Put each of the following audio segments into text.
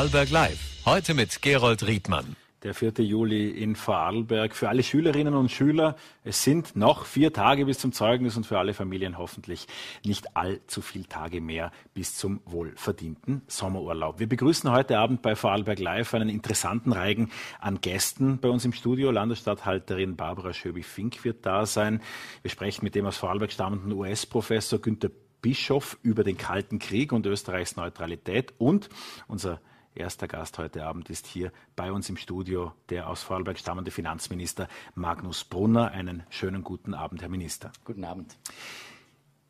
Vorarlberg Live. Heute mit Gerold Riedmann. Der 4. Juli in Vorarlberg. Für alle Schülerinnen und Schüler, es sind noch vier Tage bis zum Zeugnis und für alle Familien hoffentlich nicht allzu viele Tage mehr bis zum wohlverdienten Sommerurlaub. Wir begrüßen heute Abend bei Vorarlberg Live einen interessanten Reigen an Gästen bei uns im Studio. Landesstatthalterin Barbara Schöbi-Fink wird da sein. Wir sprechen mit dem aus Vorarlberg stammenden US-Professor Günter Bischof über den Kalten Krieg und Österreichs Neutralität und unser Erster Gast heute Abend ist hier bei uns im Studio der aus Vorarlberg stammende Finanzminister Magnus Brunner. Einen schönen guten Abend, Herr Minister. Guten Abend.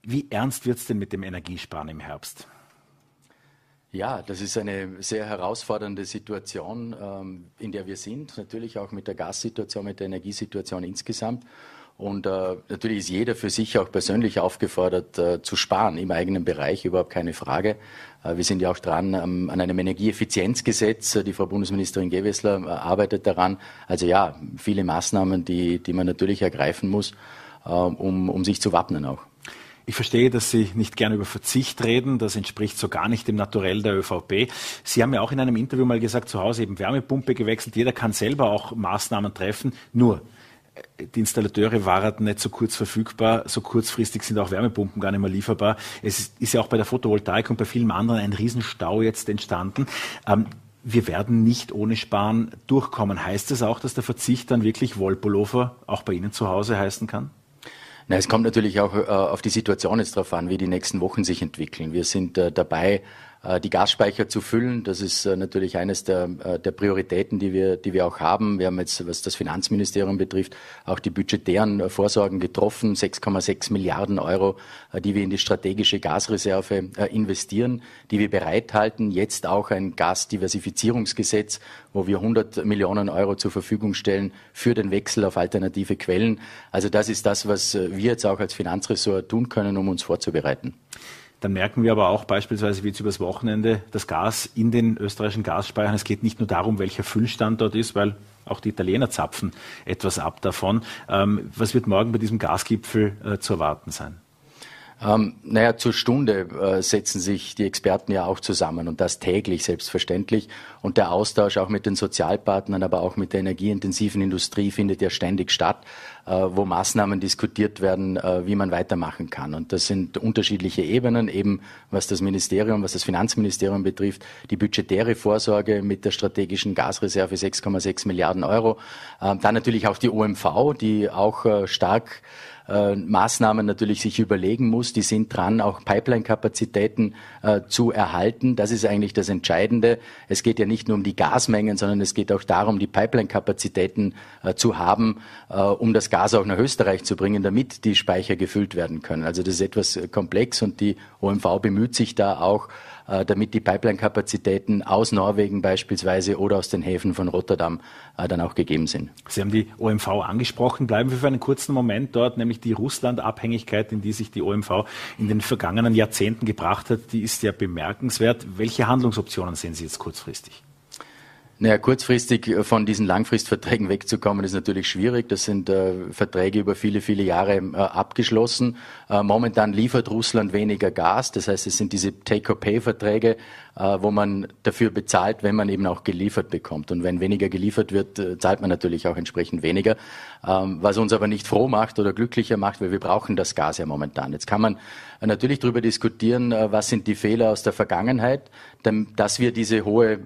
Wie ernst wird es denn mit dem Energiesparen im Herbst? Ja, das ist eine sehr herausfordernde Situation, ähm, in der wir sind. Natürlich auch mit der Gassituation, mit der Energiesituation insgesamt. Und äh, natürlich ist jeder für sich auch persönlich aufgefordert äh, zu sparen im eigenen Bereich, überhaupt keine Frage. Äh, wir sind ja auch dran ähm, an einem Energieeffizienzgesetz. Die Frau Bundesministerin Gewessler äh, arbeitet daran. Also ja, viele Maßnahmen, die, die man natürlich ergreifen muss, äh, um, um sich zu wappnen auch. Ich verstehe, dass Sie nicht gerne über Verzicht reden. Das entspricht so gar nicht dem Naturell der ÖVP. Sie haben ja auch in einem Interview mal gesagt, zu Hause eben Wärmepumpe gewechselt. Jeder kann selber auch Maßnahmen treffen. Nur, die Installateure waren nicht so kurz verfügbar, so kurzfristig sind auch Wärmepumpen gar nicht mehr lieferbar. Es ist ja auch bei der Photovoltaik und bei vielen anderen ein Riesenstau jetzt entstanden. Ähm, wir werden nicht ohne Sparen durchkommen. Heißt das auch, dass der Verzicht dann wirklich Wollpullover auch bei Ihnen zu Hause heißen kann? Na, es kommt natürlich auch äh, auf die Situation jetzt darauf an, wie die nächsten Wochen sich entwickeln. Wir sind äh, dabei, die Gasspeicher zu füllen. Das ist äh, natürlich eines der, äh, der Prioritäten, die wir, die wir auch haben. Wir haben jetzt, was das Finanzministerium betrifft, auch die budgetären Vorsorgen getroffen. 6,6 Milliarden Euro, die wir in die strategische Gasreserve investieren, die wir bereithalten. Jetzt auch ein Gasdiversifizierungsgesetz, wo wir 100 Millionen Euro zur Verfügung stellen für den Wechsel auf alternative Quellen. Also das ist das, was wir jetzt auch als Finanzressort tun können, um uns vorzubereiten. Dann merken wir aber auch beispielsweise wie jetzt übers Wochenende das Gas in den österreichischen Gasspeichern. Es geht nicht nur darum, welcher Füllstand dort ist, weil auch die Italiener zapfen etwas ab davon. Ähm, was wird morgen bei diesem Gasgipfel äh, zu erwarten sein? Ähm, naja, zur Stunde äh, setzen sich die Experten ja auch zusammen und das täglich selbstverständlich. Und der Austausch auch mit den Sozialpartnern, aber auch mit der energieintensiven Industrie findet ja ständig statt, wo Maßnahmen diskutiert werden, äh, wie man weitermachen kann. Und das sind unterschiedliche Ebenen, eben was das Ministerium, was das Finanzministerium betrifft, die budgetäre Vorsorge mit der strategischen Gasreserve 6,6 Milliarden Euro. Äh, dann natürlich auch die OMV, die auch äh, stark äh, Maßnahmen natürlich sich überlegen muss. Die sind dran, auch Pipeline-Kapazitäten äh, zu erhalten. Das ist eigentlich das Entscheidende. Es geht ja nicht nur um die Gasmengen, sondern es geht auch darum, die Pipeline-Kapazitäten äh, zu haben, äh, um das Gas auch nach Österreich zu bringen, damit die Speicher gefüllt werden können. Also das ist etwas komplex und die OMV bemüht sich da auch, äh, damit die Pipeline-Kapazitäten aus Norwegen beispielsweise oder aus den Häfen von Rotterdam äh, dann auch gegeben sind. Sie haben die OMV angesprochen. Bleiben wir für einen kurzen Moment dort, nämlich die Russland-Abhängigkeit, in die sich die OMV in den vergangenen Jahrzehnten gebracht hat, die ist ja bemerkenswert. Welche Handlungsoptionen sehen Sie jetzt kurzfristig? Naja, kurzfristig äh, von diesen Langfristverträgen wegzukommen, ist natürlich schwierig. Das sind äh, Verträge über viele, viele Jahre äh, abgeschlossen. Äh, momentan liefert Russland weniger Gas. Das heißt, es sind diese Take-or-Pay-Verträge, wo man dafür bezahlt, wenn man eben auch geliefert bekommt. Und wenn weniger geliefert wird, äh, zahlt man natürlich auch entsprechend weniger. Ähm, was uns aber nicht froh macht oder glücklicher macht, weil wir brauchen das Gas ja momentan. Jetzt kann man natürlich darüber diskutieren, was sind die Fehler aus der Vergangenheit, dass wir diese hohe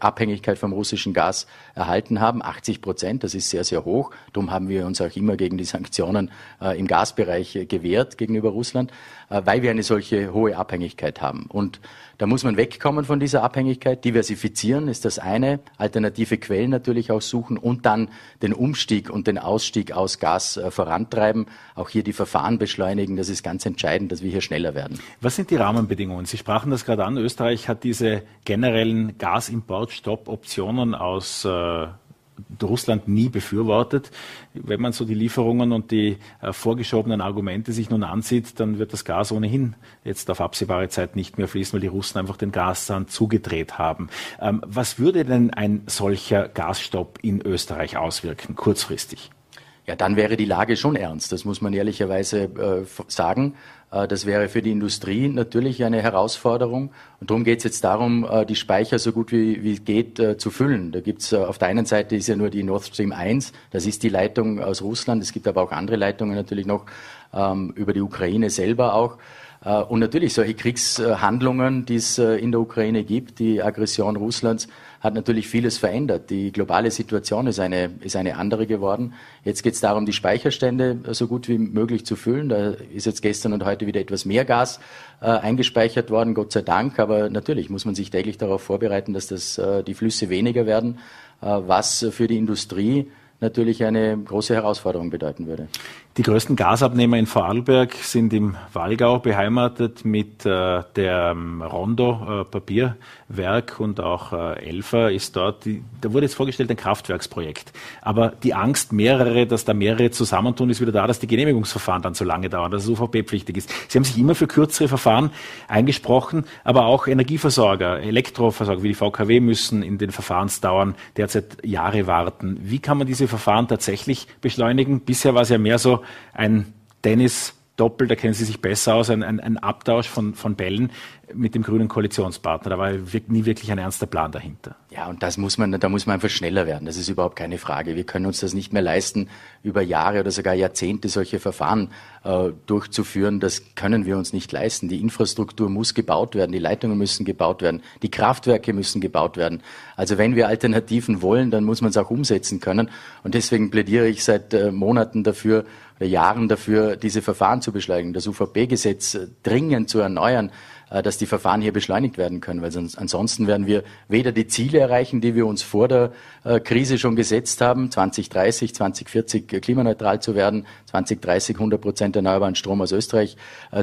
Abhängigkeit vom russischen Gas erhalten haben. 80 Prozent, das ist sehr, sehr hoch. Darum haben wir uns auch immer gegen die Sanktionen äh, im Gasbereich äh, gewehrt gegenüber Russland, äh, weil wir eine solche hohe Abhängigkeit haben. Und da muss man wegkommen von dieser Abhängigkeit. Diversifizieren ist das eine, alternative Quellen natürlich auch suchen und dann den Umstieg und den Ausstieg aus Gas äh, vorantreiben. Auch hier die Verfahren beschleunigen. Das ist ganz entscheidend, dass wir hier schneller werden. Was sind die Rahmenbedingungen? Sie sprachen das gerade an. Österreich hat diese generellen Gasimportstopp-Optionen aus äh, Russland nie befürwortet. Wenn man so die Lieferungen und die äh, vorgeschobenen Argumente sich nun ansieht, dann wird das Gas ohnehin jetzt auf absehbare Zeit nicht mehr fließen, weil die Russen einfach den Gaszahn zugedreht haben. Ähm, was würde denn ein solcher Gasstopp in Österreich auswirken, kurzfristig? Ja, dann wäre die Lage schon ernst. Das muss man ehrlicherweise äh, sagen. Äh, das wäre für die Industrie natürlich eine Herausforderung. Und darum geht es jetzt darum, äh, die Speicher so gut wie, wie geht äh, zu füllen. Da gibt's auf der einen Seite ist ja nur die Nord Stream 1, das ist die Leitung aus Russland. Es gibt aber auch andere Leitungen natürlich noch ähm, über die Ukraine selber auch. Und natürlich solche Kriegshandlungen, die es in der Ukraine gibt, die Aggression Russlands, hat natürlich vieles verändert. Die globale Situation ist eine, ist eine andere geworden. Jetzt geht es darum, die Speicherstände so gut wie möglich zu füllen. Da ist jetzt gestern und heute wieder etwas mehr Gas äh, eingespeichert worden, Gott sei Dank. Aber natürlich muss man sich täglich darauf vorbereiten, dass das, äh, die Flüsse weniger werden, äh, was für die Industrie natürlich eine große Herausforderung bedeuten würde. Die größten Gasabnehmer in Vorarlberg sind im Wallgau beheimatet mit äh, der ähm, Rondo äh, Papierwerk und auch äh, Elfa ist dort. Die, da wurde jetzt vorgestellt ein Kraftwerksprojekt. Aber die Angst, mehrere, dass da mehrere zusammentun, ist wieder da, dass die Genehmigungsverfahren dann zu lange dauern, dass es UVP-pflichtig ist. Sie haben sich immer für kürzere Verfahren eingesprochen, aber auch Energieversorger, Elektroversorger wie die VKW müssen in den Verfahrensdauern derzeit Jahre warten. Wie kann man diese Verfahren tatsächlich beschleunigen? Bisher war es ja mehr so, ein Tennis Doppel, da kennen Sie sich besser aus, ein, ein, ein Abtausch von, von Bällen mit dem grünen Koalitionspartner. Da war nie wirklich ein ernster Plan dahinter. Ja, und das muss man, da muss man einfach schneller werden. Das ist überhaupt keine Frage. Wir können uns das nicht mehr leisten, über Jahre oder sogar Jahrzehnte solche Verfahren durchzuführen. Das können wir uns nicht leisten. Die Infrastruktur muss gebaut werden, die Leitungen müssen gebaut werden, die Kraftwerke müssen gebaut werden. Also wenn wir Alternativen wollen, dann muss man es auch umsetzen können. Und deswegen plädiere ich seit äh, Monaten dafür, Jahren dafür, diese Verfahren zu beschleunigen, das UVP-Gesetz äh, dringend zu erneuern, äh, dass die Verfahren hier beschleunigt werden können, weil sonst, ansonsten werden wir weder die Ziele erreichen, die wir uns vor der äh, Krise schon gesetzt haben, 2030, 2040 klimaneutral zu werden, 2030 100 Prozent erneuerbaren Strom aus Österreich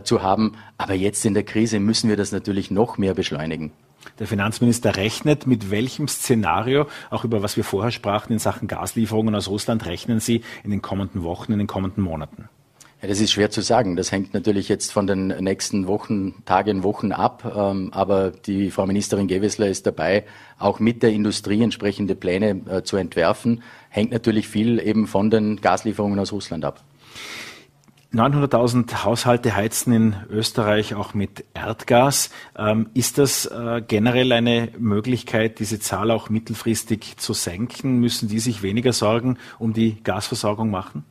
zu haben, aber jetzt in der Krise müssen wir das natürlich noch mehr beschleunigen. Der Finanzminister rechnet mit welchem Szenario, auch über was wir vorher sprachen in Sachen Gaslieferungen aus Russland, rechnen Sie in den kommenden Wochen, in den kommenden Monaten? Ja, das ist schwer zu sagen. Das hängt natürlich jetzt von den nächsten Wochen, Tagen, Wochen ab. Ähm, aber die Frau Ministerin Gewessler ist dabei, auch mit der Industrie entsprechende Pläne äh, zu entwerfen. Hängt natürlich viel eben von den Gaslieferungen aus Russland ab. 900.000 Haushalte heizen in Österreich auch mit Erdgas. Ähm, ist das äh, generell eine Möglichkeit, diese Zahl auch mittelfristig zu senken? Müssen die sich weniger Sorgen um die Gasversorgung machen?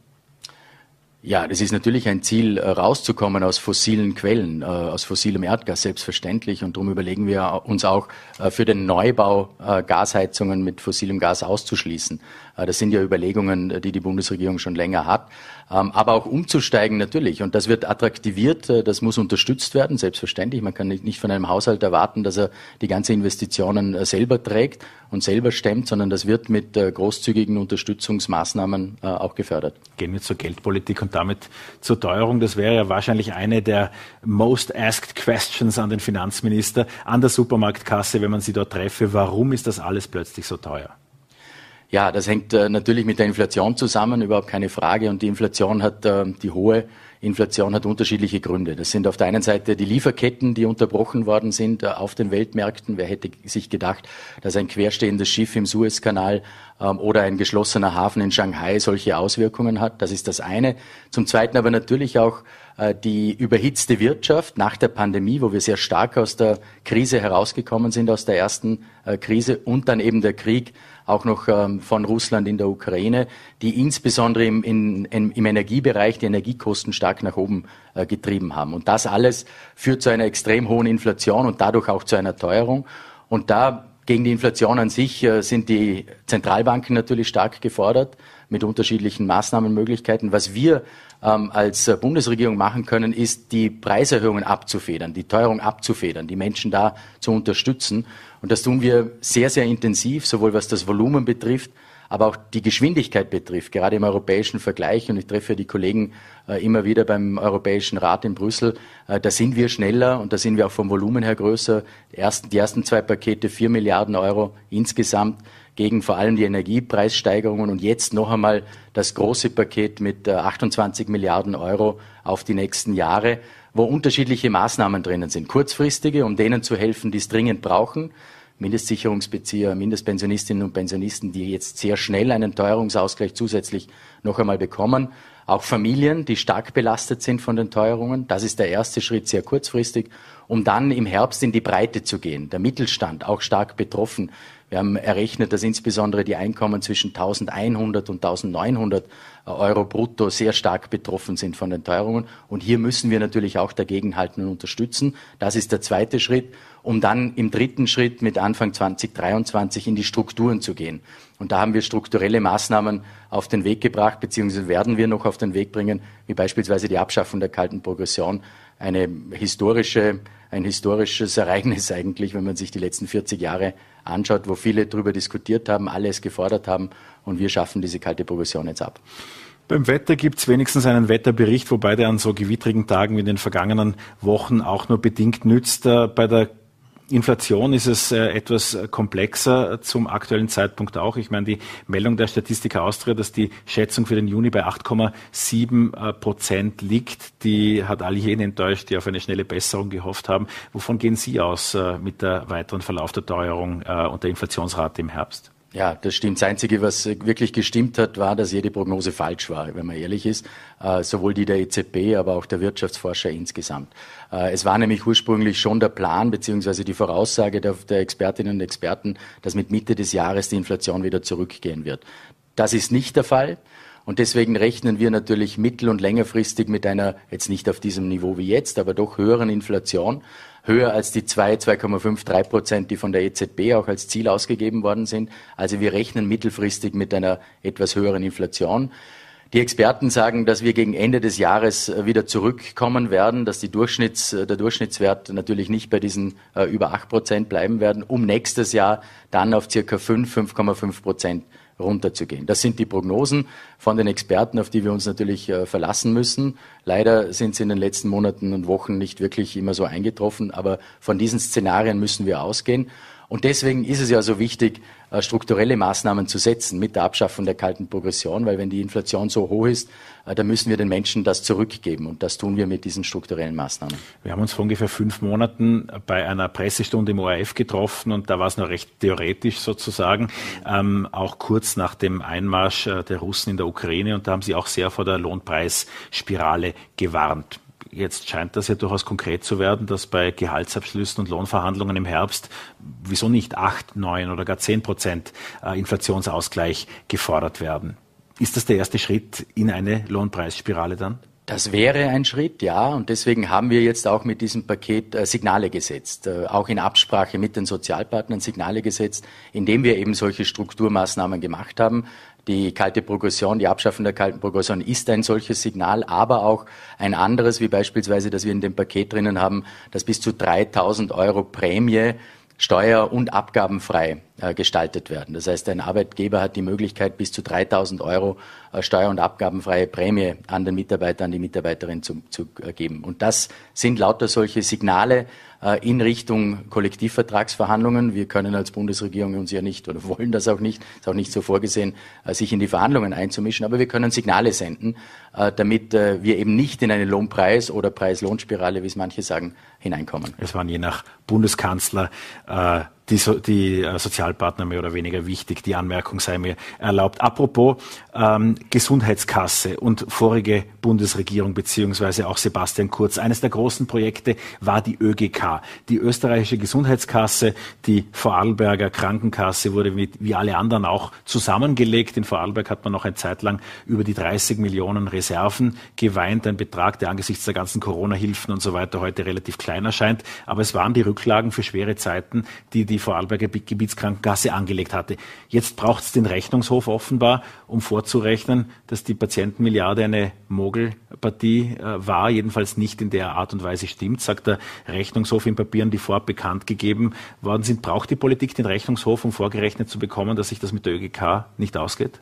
Ja, das ist natürlich ein Ziel, äh, rauszukommen aus fossilen Quellen, äh, aus fossilem Erdgas selbstverständlich. Und darum überlegen wir uns auch äh, für den Neubau Gasheizungen mit fossilem Gas auszuschließen. Das sind ja Überlegungen, die die Bundesregierung schon länger hat. Ähm, aber auch umzusteigen natürlich. Und das wird attraktiviert, das muss unterstützt werden, selbstverständlich. Man kann nicht von einem Haushalt erwarten, dass er die ganze Investitionen selber trägt und selber stemmt, sondern das wird mit großzügigen Unterstützungsmaßnahmen auch gefördert. Gehen wir zur Geldpolitik und damit zur Teuerung. Das wäre ja wahrscheinlich eine der most asked questions an den Finanzminister an der Supermarktkasse, wenn man sie dort treffe. Warum ist das alles plötzlich so teuer? Ja, das hängt äh, natürlich mit der Inflation zusammen, überhaupt keine Frage. Und die Inflation hat, äh, die hohe Inflation hat unterschiedliche Gründe. Das sind auf der einen Seite die Lieferketten, die unterbrochen worden sind äh, auf den Weltmärkten. Wer hätte sich gedacht, dass ein querstehendes Schiff im Suezkanal ähm, oder ein geschlossener Hafen in Shanghai solche Auswirkungen hat? Das ist das eine. Zum Zweiten aber natürlich auch äh, die überhitzte Wirtschaft nach der Pandemie, wo wir sehr stark aus der Krise herausgekommen sind, aus der ersten äh, Krise und dann eben der Krieg auch noch ähm, von Russland in der Ukraine, die insbesondere im, in, im Energiebereich die Energiekosten stark nach oben äh, getrieben haben. Und das alles führt zu einer extrem hohen Inflation und dadurch auch zu einer Teuerung. Und da gegen die Inflation an sich äh, sind die Zentralbanken natürlich stark gefordert mit unterschiedlichen Maßnahmenmöglichkeiten. Was wir ähm, als äh, Bundesregierung machen können, ist die Preiserhöhungen abzufedern, die Teuerung abzufedern, die Menschen da zu unterstützen. Und das tun wir sehr, sehr intensiv, sowohl was das Volumen betrifft, aber auch die Geschwindigkeit betrifft, gerade im europäischen Vergleich. Und ich treffe die Kollegen äh, immer wieder beim Europäischen Rat in Brüssel. Äh, da sind wir schneller und da sind wir auch vom Volumen her größer. Die ersten, die ersten zwei Pakete, vier Milliarden Euro insgesamt gegen vor allem die Energiepreissteigerungen und jetzt noch einmal das große Paket mit 28 äh, Milliarden Euro auf die nächsten Jahre, wo unterschiedliche Maßnahmen drinnen sind. Kurzfristige, um denen zu helfen, die es dringend brauchen. Mindestsicherungsbezieher, Mindestpensionistinnen und Pensionisten, die jetzt sehr schnell einen Teuerungsausgleich zusätzlich noch einmal bekommen. Auch Familien, die stark belastet sind von den Teuerungen. Das ist der erste Schritt, sehr kurzfristig, um dann im Herbst in die Breite zu gehen. Der Mittelstand auch stark betroffen. Wir haben errechnet, dass insbesondere die Einkommen zwischen 1100 und 1900 Euro brutto sehr stark betroffen sind von den Teuerungen. Und hier müssen wir natürlich auch dagegenhalten und unterstützen. Das ist der zweite Schritt, um dann im dritten Schritt mit Anfang 2023 in die Strukturen zu gehen. Und da haben wir strukturelle Maßnahmen auf den Weg gebracht, beziehungsweise werden wir noch auf den Weg bringen, wie beispielsweise die Abschaffung der kalten Progression, eine historische, ein historisches Ereignis eigentlich, wenn man sich die letzten 40 Jahre anschaut, wo viele darüber diskutiert haben, alle es gefordert haben und wir schaffen diese kalte Progression jetzt ab. Beim Wetter gibt es wenigstens einen Wetterbericht, wobei der an so gewittrigen Tagen wie in den vergangenen Wochen auch nur bedingt nützt. Äh, bei der Inflation ist es äh, etwas komplexer zum aktuellen Zeitpunkt auch. Ich meine, die Meldung der Statistik Austria, dass die Schätzung für den Juni bei 8,7 äh, Prozent liegt, die hat all jene enttäuscht, die auf eine schnelle Besserung gehofft haben. Wovon gehen Sie aus äh, mit der weiteren Verlauf der Teuerung und der Inflationsrate im Herbst? Ja, das stimmt. Das Einzige, was wirklich gestimmt hat, war, dass jede Prognose falsch war, wenn man ehrlich ist. Äh, sowohl die der EZB, aber auch der Wirtschaftsforscher insgesamt. Äh, es war nämlich ursprünglich schon der Plan beziehungsweise die Voraussage der, der Expertinnen und Experten, dass mit Mitte des Jahres die Inflation wieder zurückgehen wird. Das ist nicht der Fall. Und deswegen rechnen wir natürlich mittel- und längerfristig mit einer, jetzt nicht auf diesem Niveau wie jetzt, aber doch höheren Inflation höher als die 2, 2,5, 3 Prozent, die von der EZB auch als Ziel ausgegeben worden sind. Also wir rechnen mittelfristig mit einer etwas höheren Inflation. Die Experten sagen, dass wir gegen Ende des Jahres äh, wieder zurückkommen werden, dass die Durchschnitts, äh, der Durchschnittswert natürlich nicht bei diesen äh, über 8 Prozent bleiben werden, um nächstes Jahr dann auf circa 5, 5,5 Prozent runterzugehen. Das sind die Prognosen von den Experten, auf die wir uns natürlich äh, verlassen müssen. Leider sind sie in den letzten Monaten und Wochen nicht wirklich immer so eingetroffen, aber von diesen Szenarien müssen wir ausgehen. Und deswegen ist es ja so wichtig, äh, strukturelle Maßnahmen zu setzen mit der Abschaffung der kalten Progression, weil wenn die Inflation so hoch ist, äh, dann müssen wir den Menschen das zurückgeben. Und das tun wir mit diesen strukturellen Maßnahmen. Wir haben uns vor ungefähr fünf Monaten bei einer Pressestunde im ORF getroffen und da war es noch recht theoretisch sozusagen, ähm, auch kurz nach dem Einmarsch äh, der Russen in der Ukraine. Und da haben Sie auch sehr vor der Lohnpreisspirale gewarnt. Jetzt scheint das ja durchaus konkret zu werden, dass bei Gehaltsabschlüssen und Lohnverhandlungen im Herbst wieso nicht acht, neun oder gar zehn Prozent äh, Inflationsausgleich gefordert werden. Ist das der erste Schritt in eine Lohnpreisspirale dann? Das wäre ein Schritt, ja. Und deswegen haben wir jetzt auch mit diesem Paket äh, Signale gesetzt, äh, auch in Absprache mit den Sozialpartnern Signale gesetzt, indem wir eben solche Strukturmaßnahmen gemacht haben. Die kalte Progression, die Abschaffung der kalten Progression ist ein solches Signal, aber auch ein anderes, wie beispielsweise, dass wir in dem Paket drinnen haben, dass bis zu 3000 Euro Prämie steuer- und abgabenfrei äh, gestaltet werden. Das heißt, ein Arbeitgeber hat die Möglichkeit, bis zu 3000 Euro äh, steuer- und abgabenfreie Prämie an den Mitarbeiter, an die Mitarbeiterin zu, zu äh, geben. Und das sind lauter solche Signale in Richtung Kollektivvertragsverhandlungen. Wir können als Bundesregierung uns ja nicht oder wollen das auch nicht, ist auch nicht so vorgesehen, äh, sich in die Verhandlungen einzumischen, aber wir können Signale senden, äh, damit äh, wir eben nicht in eine Lohnpreis- oder Preis-Lohnspirale, wie es manche sagen, hineinkommen. Es waren je nach Bundeskanzler äh, die, so die äh, Sozialpartner mehr oder weniger wichtig. Die Anmerkung sei mir erlaubt. Apropos ähm, Gesundheitskasse und vorige Bundesregierung beziehungsweise auch Sebastian Kurz. Eines der großen Projekte war die ÖGK, die österreichische Gesundheitskasse. Die Vorarlberger Krankenkasse wurde mit, wie alle anderen auch zusammengelegt. In Vorarlberg hat man noch eine Zeit lang über die 30 Millionen Reserven geweint. Ein Betrag, der angesichts der ganzen Corona-Hilfen und so weiter heute relativ klein erscheint. Aber es waren die Rücklagen für schwere Zeiten, die die die Vorarlberger Gebietskrankenkasse angelegt hatte. Jetzt braucht es den Rechnungshof offenbar, um vorzurechnen, dass die Patientenmilliarde eine Mogelpartie äh, war, jedenfalls nicht in der Art und Weise stimmt, sagt der Rechnungshof in Papieren, die vorab bekannt gegeben worden sind. Braucht die Politik den Rechnungshof, um vorgerechnet zu bekommen, dass sich das mit der ÖGK nicht ausgeht?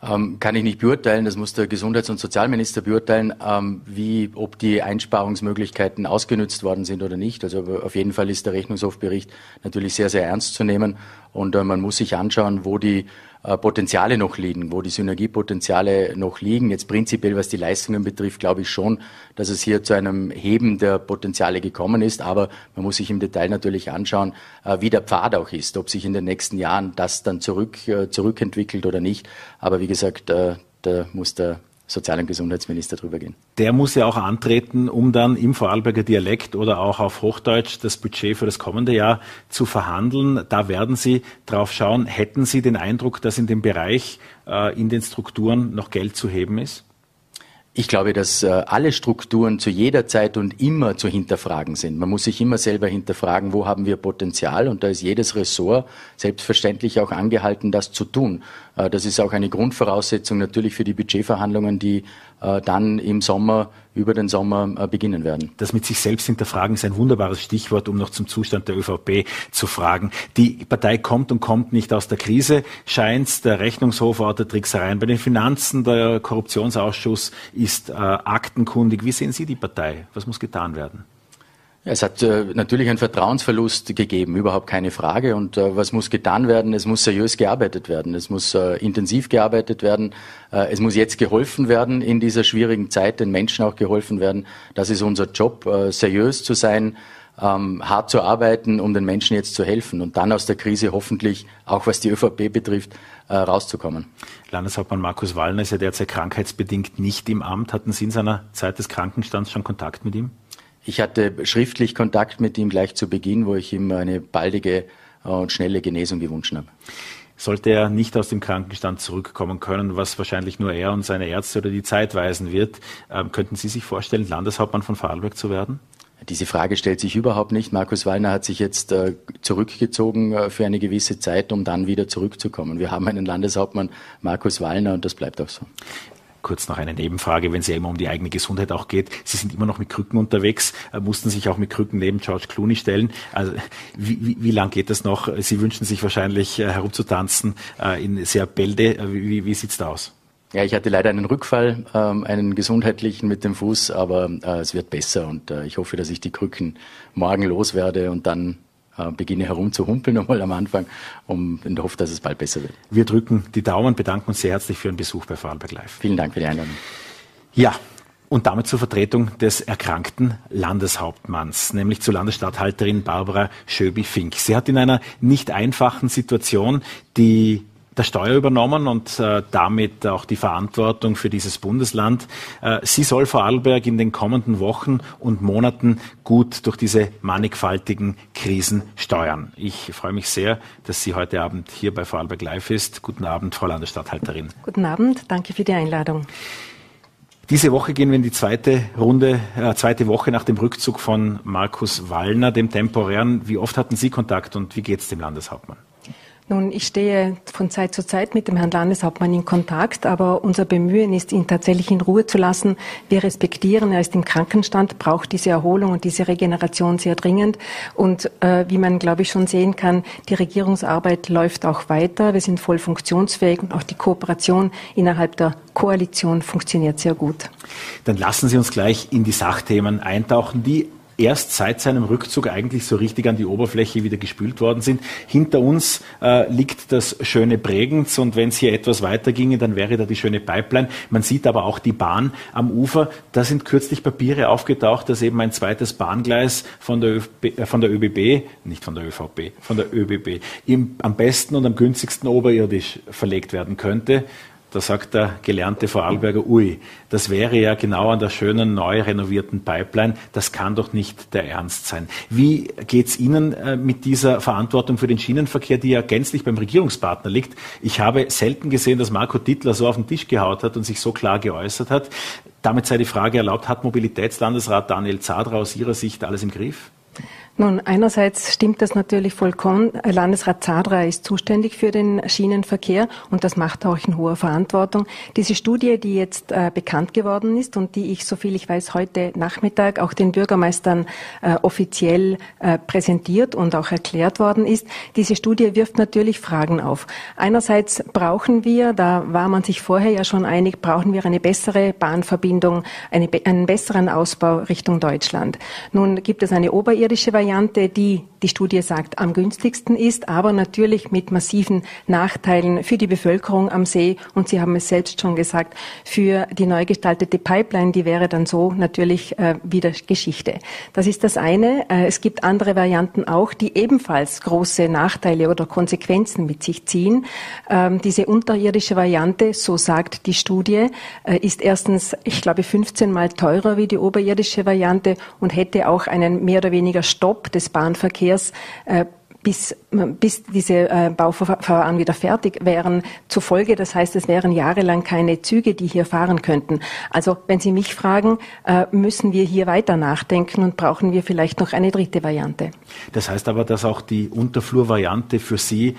Ähm, kann ich nicht beurteilen. Das muss der Gesundheits- und Sozialminister beurteilen, ähm, wie, ob die Einsparungsmöglichkeiten ausgenutzt worden sind oder nicht. Also auf jeden Fall ist der Rechnungshofbericht natürlich sehr, sehr ernst zu nehmen. Und äh, man muss sich anschauen, wo die äh, Potenziale noch liegen, wo die Synergiepotenziale noch liegen. Jetzt prinzipiell, was die Leistungen betrifft, glaube ich schon, dass es hier zu einem Heben der Potenziale gekommen ist. Aber man muss sich im Detail natürlich anschauen, äh, wie der Pfad auch ist, ob sich in den nächsten Jahren das dann zurück, äh, zurückentwickelt oder nicht. Aber wie gesagt, da muss der Sozial- und Gesundheitsminister drüber gehen. Der muss ja auch antreten, um dann im Vorarlberger Dialekt oder auch auf Hochdeutsch das Budget für das kommende Jahr zu verhandeln. Da werden Sie drauf schauen. Hätten Sie den Eindruck, dass in dem Bereich, äh, in den Strukturen noch Geld zu heben ist? Ich glaube, dass äh, alle Strukturen zu jeder Zeit und immer zu hinterfragen sind. Man muss sich immer selber hinterfragen, wo haben wir Potenzial und da ist jedes Ressort selbstverständlich auch angehalten, das zu tun. Äh, das ist auch eine Grundvoraussetzung natürlich für die Budgetverhandlungen, die dann im Sommer über den Sommer äh, beginnen werden. Das mit sich selbst hinterfragen ist ein wunderbares Stichwort, um noch zum Zustand der ÖVP zu fragen. Die Partei kommt und kommt nicht aus der Krise, scheint der Rechnungshof ortet Tricksereien bei den Finanzen, der Korruptionsausschuss ist äh, aktenkundig. Wie sehen Sie die Partei? Was muss getan werden? Es hat äh, natürlich einen Vertrauensverlust gegeben, überhaupt keine Frage. Und äh, was muss getan werden? Es muss seriös gearbeitet werden. Es muss äh, intensiv gearbeitet werden. Äh, es muss jetzt geholfen werden in dieser schwierigen Zeit, den Menschen auch geholfen werden. Das ist unser Job, äh, seriös zu sein, ähm, hart zu arbeiten, um den Menschen jetzt zu helfen und dann aus der Krise hoffentlich, auch was die ÖVP betrifft, äh, rauszukommen. Landeshauptmann Markus Wallner ist ja derzeit krankheitsbedingt nicht im Amt. Hatten Sie in seiner Zeit des Krankenstands schon Kontakt mit ihm? Ich hatte schriftlich Kontakt mit ihm gleich zu Beginn, wo ich ihm eine baldige äh, und schnelle Genesung gewünscht habe. Sollte er nicht aus dem Krankenstand zurückkommen können, was wahrscheinlich nur er und seine Ärzte oder die Zeit weisen wird, ähm, könnten Sie sich vorstellen, Landeshauptmann von Vorarlberg zu werden? Diese Frage stellt sich überhaupt nicht. Markus Wallner hat sich jetzt äh, zurückgezogen äh, für eine gewisse Zeit, um dann wieder zurückzukommen. Wir haben einen Landeshauptmann Markus Wallner und das bleibt auch so kurz noch eine Nebenfrage, wenn es ja immer um die eigene Gesundheit auch geht. Sie sind immer noch mit Krücken unterwegs, äh, mussten sich auch mit Krücken neben George Clooney stellen. Also wie, wie, wie lang geht das noch? Sie wünschen sich wahrscheinlich äh, herumzutanzen äh, in sehr Bälde. Wie, wie sieht's da aus? Ja, ich hatte leider einen Rückfall, ähm, einen gesundheitlichen mit dem Fuß, aber äh, es wird besser und äh, ich hoffe, dass ich die Krücken morgen loswerde und dann äh, beginne herumzuhumpeln nochmal am Anfang um, und hoffe, dass es bald besser wird. Wir drücken die Daumen, bedanken uns sehr herzlich für Ihren Besuch bei Vorarlberg Live. Vielen Dank für die Einladung. Ja, und damit zur Vertretung des erkrankten Landeshauptmanns, nämlich zur Landesstatthalterin Barbara Schöbi-Fink. Sie hat in einer nicht einfachen Situation die der Steuer übernommen und äh, damit auch die Verantwortung für dieses Bundesland. Äh, sie soll Vorarlberg in den kommenden Wochen und Monaten gut durch diese mannigfaltigen Krisen steuern. Ich freue mich sehr, dass sie heute Abend hier bei Vorarlberg Live ist. Guten Abend, Frau Landesstatthalterin. Guten Abend, danke für die Einladung. Diese Woche gehen wir in die zweite Runde, äh, zweite Woche nach dem Rückzug von Markus Wallner, dem temporären. Wie oft hatten Sie Kontakt und wie geht es dem Landeshauptmann? Nun, ich stehe von Zeit zu Zeit mit dem Herrn Landeshauptmann in Kontakt, aber unser Bemühen ist, ihn tatsächlich in Ruhe zu lassen. Wir respektieren, er ist im Krankenstand, braucht diese Erholung und diese Regeneration sehr dringend. Und äh, wie man, glaube ich, schon sehen kann, die Regierungsarbeit läuft auch weiter. Wir sind voll funktionsfähig und auch die Kooperation innerhalb der Koalition funktioniert sehr gut. Dann lassen Sie uns gleich in die Sachthemen eintauchen, die erst seit seinem Rückzug eigentlich so richtig an die Oberfläche wieder gespült worden sind. Hinter uns äh, liegt das schöne Bregenz und wenn es hier etwas weiter ginge, dann wäre da die schöne Pipeline. Man sieht aber auch die Bahn am Ufer. Da sind kürzlich Papiere aufgetaucht, dass eben ein zweites Bahngleis von der, ÖB, äh, von der ÖBB, nicht von der ÖVP, von der ÖBB, im, am besten und am günstigsten oberirdisch verlegt werden könnte. Da sagt der gelernte Vorarlberger, ui, das wäre ja genau an der schönen, neu renovierten Pipeline. Das kann doch nicht der Ernst sein. Wie geht's Ihnen äh, mit dieser Verantwortung für den Schienenverkehr, die ja gänzlich beim Regierungspartner liegt? Ich habe selten gesehen, dass Marco Dittler so auf den Tisch gehaut hat und sich so klar geäußert hat. Damit sei die Frage erlaubt, hat Mobilitätslandesrat Daniel Zadra aus Ihrer Sicht alles im Griff? Nun, einerseits stimmt das natürlich vollkommen. Landesrat Zadra ist zuständig für den Schienenverkehr und das macht auch in hoher Verantwortung. Diese Studie, die jetzt äh, bekannt geworden ist und die ich, soviel ich weiß, heute Nachmittag auch den Bürgermeistern äh, offiziell äh, präsentiert und auch erklärt worden ist, diese Studie wirft natürlich Fragen auf. Einerseits brauchen wir, da war man sich vorher ja schon einig, brauchen wir eine bessere Bahnverbindung, eine, einen besseren Ausbau Richtung Deutschland. Nun gibt es eine oberirdische Variante, Variante, die die Studie sagt, am günstigsten ist, aber natürlich mit massiven Nachteilen für die Bevölkerung am See. Und Sie haben es selbst schon gesagt, für die neu gestaltete Pipeline, die wäre dann so natürlich äh, wieder Geschichte. Das ist das eine. Äh, es gibt andere Varianten auch, die ebenfalls große Nachteile oder Konsequenzen mit sich ziehen. Ähm, diese unterirdische Variante, so sagt die Studie, äh, ist erstens, ich glaube, 15 mal teurer wie die oberirdische Variante und hätte auch einen mehr oder weniger Stopp des Bahnverkehrs äh, bis, bis diese äh, Bauverfahren wieder fertig wären zufolge. Das heißt, es wären jahrelang keine Züge, die hier fahren könnten. Also wenn Sie mich fragen, äh, müssen wir hier weiter nachdenken und brauchen wir vielleicht noch eine dritte Variante. Das heißt aber, dass auch die Unterflurvariante für Sie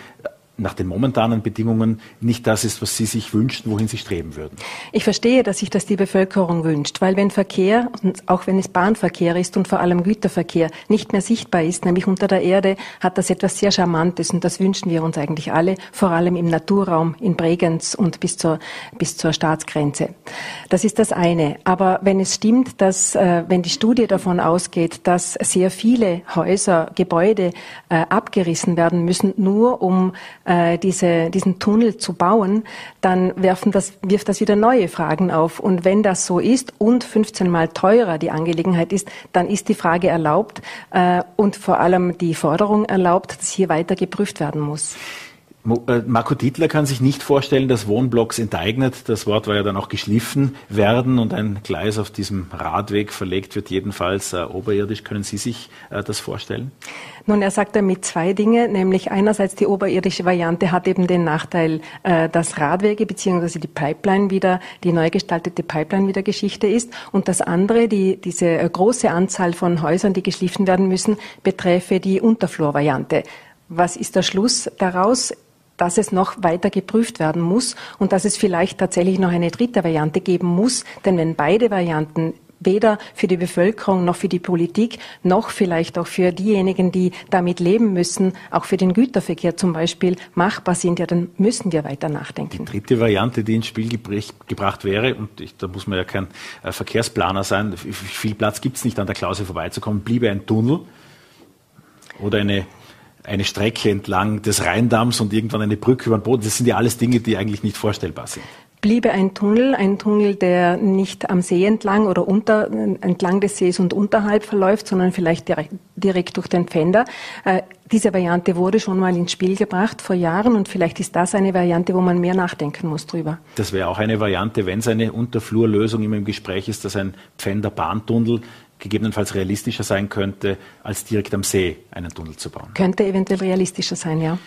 nach den momentanen Bedingungen nicht das ist, was Sie sich wünschen, wohin Sie streben würden. Ich verstehe, dass sich das die Bevölkerung wünscht, weil wenn Verkehr, auch wenn es Bahnverkehr ist und vor allem Güterverkehr, nicht mehr sichtbar ist, nämlich unter der Erde, hat das etwas sehr Charmantes und das wünschen wir uns eigentlich alle, vor allem im Naturraum in Bregenz und bis zur, bis zur Staatsgrenze. Das ist das eine. Aber wenn es stimmt, dass, äh, wenn die Studie davon ausgeht, dass sehr viele Häuser, Gebäude äh, abgerissen werden müssen, nur um äh, diese, diesen Tunnel zu bauen, dann werfen das, wirft das wieder neue Fragen auf. Und wenn das so ist und 15 Mal teurer die Angelegenheit ist, dann ist die Frage erlaubt äh, und vor allem die Forderung erlaubt, dass hier weiter geprüft werden muss. Äh, Marco Dietler kann sich nicht vorstellen, dass Wohnblocks enteignet, das Wort war ja dann auch geschliffen werden und ein Gleis auf diesem Radweg verlegt wird, jedenfalls äh, oberirdisch. Können Sie sich äh, das vorstellen? Nun, er sagt damit zwei Dinge, nämlich einerseits die oberirdische Variante hat eben den Nachteil, äh, dass Radwege bzw. die Pipeline wieder, die neu gestaltete Pipeline wieder Geschichte ist und das andere, die, diese äh, große Anzahl von Häusern, die geschliffen werden müssen, beträfe die Unterflurvariante. Was ist der Schluss daraus? Dass es noch weiter geprüft werden muss und dass es vielleicht tatsächlich noch eine dritte Variante geben muss. Denn wenn beide Varianten weder für die Bevölkerung noch für die Politik noch vielleicht auch für diejenigen, die damit leben müssen, auch für den Güterverkehr zum Beispiel machbar sind, ja, dann müssen wir weiter nachdenken. Die dritte Variante, die ins Spiel gebracht wäre, und ich, da muss man ja kein äh, Verkehrsplaner sein, viel Platz gibt es nicht an der Klause vorbeizukommen, bliebe ein Tunnel oder eine eine Strecke entlang des Rheindamms und irgendwann eine Brücke über den Boden. Das sind ja alles Dinge, die eigentlich nicht vorstellbar sind. Bliebe ein Tunnel, ein Tunnel, der nicht am See entlang oder unter, entlang des Sees und unterhalb verläuft, sondern vielleicht direkt, direkt durch den Pfänder. Äh, diese Variante wurde schon mal ins Spiel gebracht vor Jahren und vielleicht ist das eine Variante, wo man mehr nachdenken muss drüber. Das wäre auch eine Variante, wenn es eine Unterflurlösung immer im Gespräch ist, dass ein Pfänder Bahntunnel gegebenenfalls realistischer sein könnte, als direkt am See einen Tunnel zu bauen. Könnte eventuell realistischer sein, ja.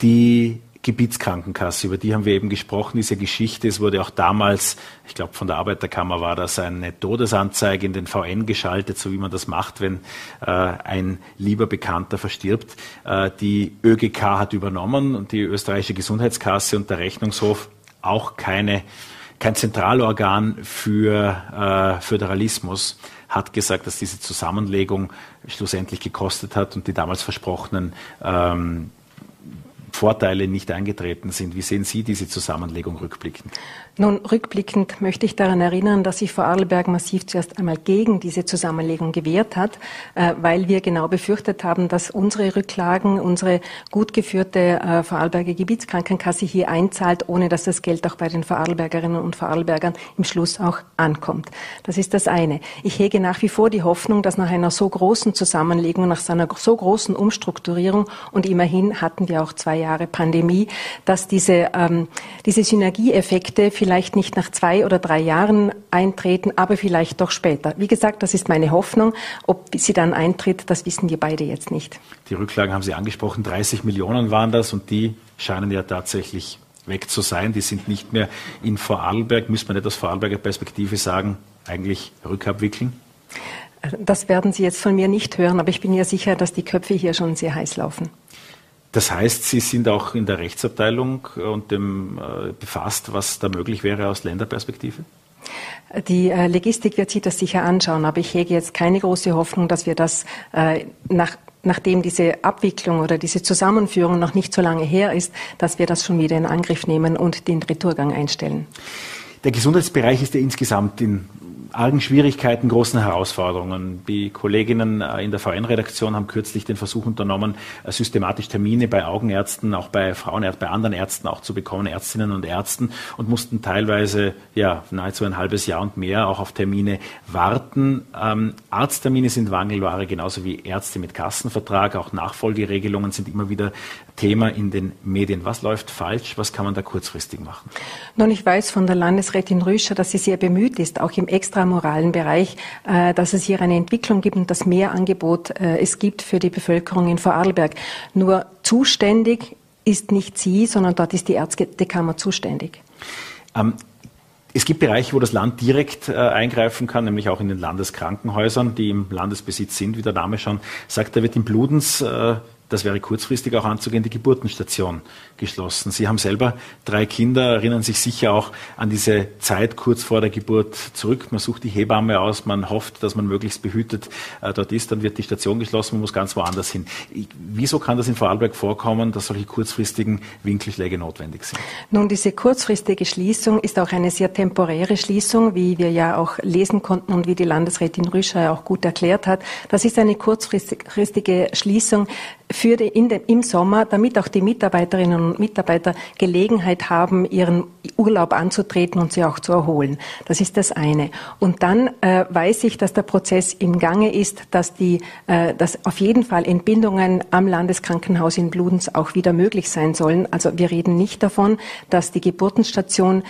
Die Gebietskrankenkasse, über die haben wir eben gesprochen, diese Geschichte. Es wurde auch damals, ich glaube von der Arbeiterkammer war das eine Todesanzeige in den VN geschaltet, so wie man das macht, wenn äh, ein lieber Bekannter verstirbt. Äh, die ÖGK hat übernommen und die österreichische Gesundheitskasse und der Rechnungshof auch keine, kein Zentralorgan für äh, Föderalismus hat gesagt, dass diese Zusammenlegung schlussendlich gekostet hat und die damals versprochenen ähm, Vorteile nicht eingetreten sind. Wie sehen Sie diese Zusammenlegung rückblickend? Nun, rückblickend möchte ich daran erinnern, dass sich Vorarlberg massiv zuerst einmal gegen diese Zusammenlegung gewehrt hat, äh, weil wir genau befürchtet haben, dass unsere Rücklagen, unsere gut geführte äh, Vorarlberger Gebietskrankenkasse hier einzahlt, ohne dass das Geld auch bei den Vorarlbergerinnen und Vorarlbergern im Schluss auch ankommt. Das ist das eine. Ich hege nach wie vor die Hoffnung, dass nach einer so großen Zusammenlegung, nach einer so großen Umstrukturierung und immerhin hatten wir auch zwei Jahre Pandemie, dass diese, ähm, diese Synergieeffekte vielleicht nicht nach zwei oder drei Jahren eintreten, aber vielleicht doch später. Wie gesagt, das ist meine Hoffnung. Ob sie dann eintritt, das wissen wir beide jetzt nicht. Die Rücklagen haben Sie angesprochen. 30 Millionen waren das und die scheinen ja tatsächlich weg zu sein. Die sind nicht mehr in Vorarlberg. Müsste man nicht aus Vorarlberger Perspektive sagen, eigentlich rückabwickeln? Das werden Sie jetzt von mir nicht hören, aber ich bin ja sicher, dass die Köpfe hier schon sehr heiß laufen. Das heißt, Sie sind auch in der Rechtsabteilung und dem äh, befasst, was da möglich wäre aus Länderperspektive? Die äh, Logistik wird sich das sicher anschauen, aber ich hege jetzt keine große Hoffnung, dass wir das äh, nach nachdem diese Abwicklung oder diese Zusammenführung noch nicht so lange her ist, dass wir das schon wieder in Angriff nehmen und den Retourgang einstellen. Der Gesundheitsbereich ist ja insgesamt in argen Schwierigkeiten, großen Herausforderungen. Die Kolleginnen äh, in der VN-Redaktion haben kürzlich den Versuch unternommen, äh, systematisch Termine bei Augenärzten, auch bei Frauenärzten, bei anderen Ärzten auch zu bekommen, Ärztinnen und Ärzten, und mussten teilweise ja nahezu ein halbes Jahr und mehr auch auf Termine warten. Ähm, Arzttermine sind Wangelware, genauso wie Ärzte mit Kassenvertrag. Auch Nachfolgeregelungen sind immer wieder Thema in den Medien. Was läuft falsch? Was kann man da kurzfristig machen? Nun, ich weiß von der Landesrätin Rüscher, dass sie sehr bemüht ist, auch im extramoralen Bereich, äh, dass es hier eine Entwicklung gibt und dass mehr Angebot äh, es gibt für die Bevölkerung in Vorarlberg. Nur zuständig ist nicht sie, sondern dort ist die Ärztekammer zuständig. Ähm, es gibt Bereiche, wo das Land direkt äh, eingreifen kann, nämlich auch in den Landeskrankenhäusern, die im Landesbesitz sind, wie der Name schon sagt. Da wird in Bludens äh, das wäre kurzfristig auch anzugehen, die Geburtenstation geschlossen. Sie haben selber drei Kinder, erinnern sich sicher auch an diese Zeit kurz vor der Geburt zurück. Man sucht die Hebamme aus, man hofft, dass man möglichst behütet äh, dort ist, dann wird die Station geschlossen, man muss ganz woanders hin. Wieso kann das in Vorarlberg vorkommen, dass solche kurzfristigen Winkelschläge notwendig sind? Nun, diese kurzfristige Schließung ist auch eine sehr temporäre Schließung, wie wir ja auch lesen konnten und wie die Landesrätin Rüscher auch gut erklärt hat. Das ist eine kurzfristige Schließung, für in den, im Sommer, damit auch die Mitarbeiterinnen und Mitarbeiter Gelegenheit haben, ihren Urlaub anzutreten und sie auch zu erholen. Das ist das eine. Und dann äh, weiß ich, dass der Prozess im Gange ist, dass die, äh, dass auf jeden Fall Entbindungen am Landeskrankenhaus in Bludenz auch wieder möglich sein sollen. Also wir reden nicht davon, dass die Geburtenstation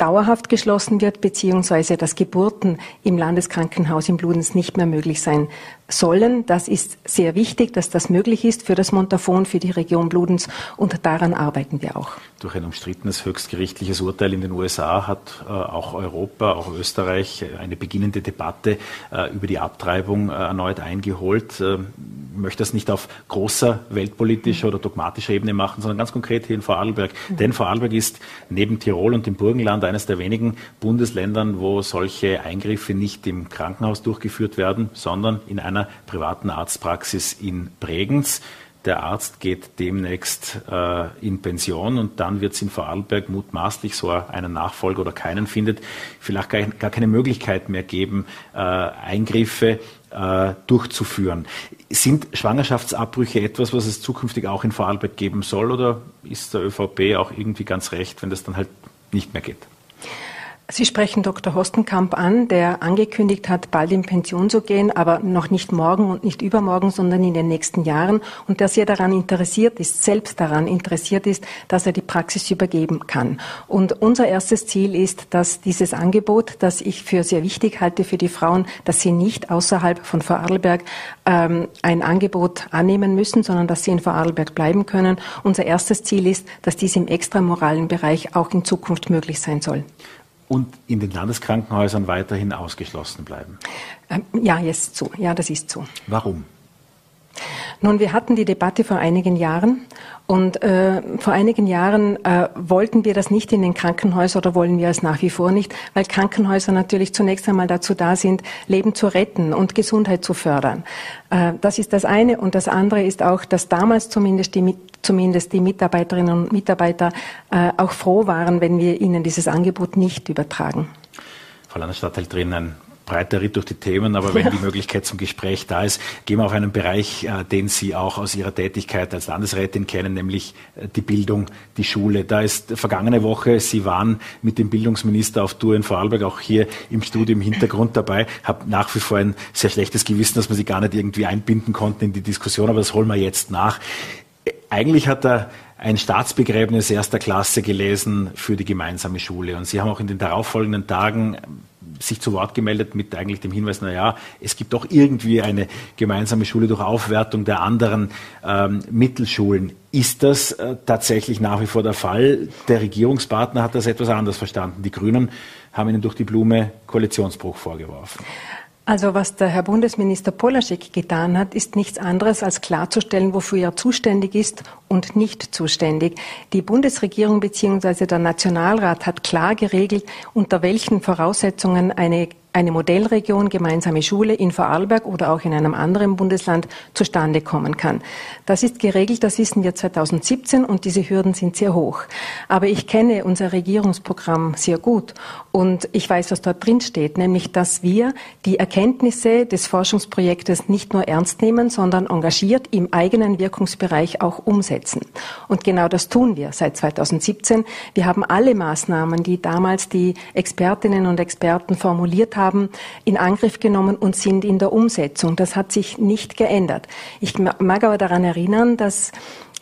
dauerhaft geschlossen wird, beziehungsweise dass Geburten im Landeskrankenhaus in Bludenz nicht mehr möglich sein sollen. Das ist sehr wichtig, dass das möglich ist für das Montafon, für die Region Bludenz und daran arbeiten wir auch. Durch ein umstrittenes höchstgerichtliches Urteil in den USA hat äh, auch Europa, auch Österreich eine beginnende Debatte äh, über die Abtreibung äh, erneut eingeholt. Ähm, ich möchte das nicht auf großer weltpolitischer oder dogmatischer Ebene machen, sondern ganz konkret hier in Vorarlberg. Mhm. Denn Vorarlberg ist neben Tirol und dem Burgenland eines der wenigen Bundesländern, wo solche Eingriffe nicht im Krankenhaus durchgeführt werden, sondern in einer privaten Arztpraxis in Bregenz. Der Arzt geht demnächst äh, in Pension und dann wird es in Vorarlberg mutmaßlich, so einen Nachfolger oder keinen findet, vielleicht gar, gar keine Möglichkeit mehr geben, äh, Eingriffe äh, durchzuführen. Sind Schwangerschaftsabbrüche etwas, was es zukünftig auch in Vorarlberg geben soll oder ist der ÖVP auch irgendwie ganz recht, wenn das dann halt nicht mehr geht? Sie sprechen Dr. Hostenkamp an, der angekündigt hat, bald in Pension zu gehen, aber noch nicht morgen und nicht übermorgen, sondern in den nächsten Jahren und der sehr daran interessiert ist, selbst daran interessiert ist, dass er die Praxis übergeben kann. Und unser erstes Ziel ist, dass dieses Angebot, das ich für sehr wichtig halte für die Frauen, dass sie nicht außerhalb von Vorarlberg ähm, ein Angebot annehmen müssen, sondern dass sie in Vorarlberg bleiben können. Unser erstes Ziel ist, dass dies im extramoralen Bereich auch in Zukunft möglich sein soll und in den Landeskrankenhäusern weiterhin ausgeschlossen bleiben? Ähm, ja, ist so. Ja, das ist so. Warum? Nun, wir hatten die Debatte vor einigen Jahren und äh, vor einigen Jahren äh, wollten wir das nicht in den Krankenhäusern oder wollen wir es nach wie vor nicht, weil Krankenhäuser natürlich zunächst einmal dazu da sind, Leben zu retten und Gesundheit zu fördern. Äh, das ist das eine und das andere ist auch, dass damals zumindest die, zumindest die Mitarbeiterinnen und Mitarbeiter äh, auch froh waren, wenn wir ihnen dieses Angebot nicht übertragen. Frau Landesstadthälterin, ein breiter Ritt durch die Themen, aber wenn ja. die Möglichkeit zum Gespräch da ist, gehen wir auf einen Bereich, äh, den Sie auch aus Ihrer Tätigkeit als Landesrätin kennen, nämlich äh, die Bildung, die Schule. Da ist vergangene Woche, Sie waren mit dem Bildungsminister auf Tour in Vorarlberg, auch hier im Studio im Hintergrund dabei, habe nach wie vor ein sehr schlechtes Gewissen, dass wir Sie gar nicht irgendwie einbinden konnten in die Diskussion, aber das holen wir jetzt nach. Eigentlich hat er ein Staatsbegräbnis erster Klasse gelesen für die gemeinsame Schule. Und Sie haben auch in den darauffolgenden Tagen sich zu Wort gemeldet mit eigentlich dem Hinweis, na ja, es gibt doch irgendwie eine gemeinsame Schule durch Aufwertung der anderen ähm, Mittelschulen. Ist das äh, tatsächlich nach wie vor der Fall? Der Regierungspartner hat das etwas anders verstanden. Die Grünen haben Ihnen durch die Blume Koalitionsbruch vorgeworfen. Also was der Herr Bundesminister Polaschek getan hat, ist nichts anderes als klarzustellen, wofür er zuständig ist und nicht zuständig. Die Bundesregierung bzw. der Nationalrat hat klar geregelt, unter welchen Voraussetzungen eine eine Modellregion gemeinsame Schule in Vorarlberg oder auch in einem anderen Bundesland zustande kommen kann. Das ist geregelt, das wissen wir 2017 und diese Hürden sind sehr hoch. Aber ich kenne unser Regierungsprogramm sehr gut und ich weiß, was dort drin steht, nämlich, dass wir die Erkenntnisse des Forschungsprojektes nicht nur ernst nehmen, sondern engagiert im eigenen Wirkungsbereich auch umsetzen. Und genau das tun wir seit 2017. Wir haben alle Maßnahmen, die damals die Expertinnen und Experten formuliert haben, in Angriff genommen und sind in der Umsetzung. Das hat sich nicht geändert. Ich mag aber daran erinnern, dass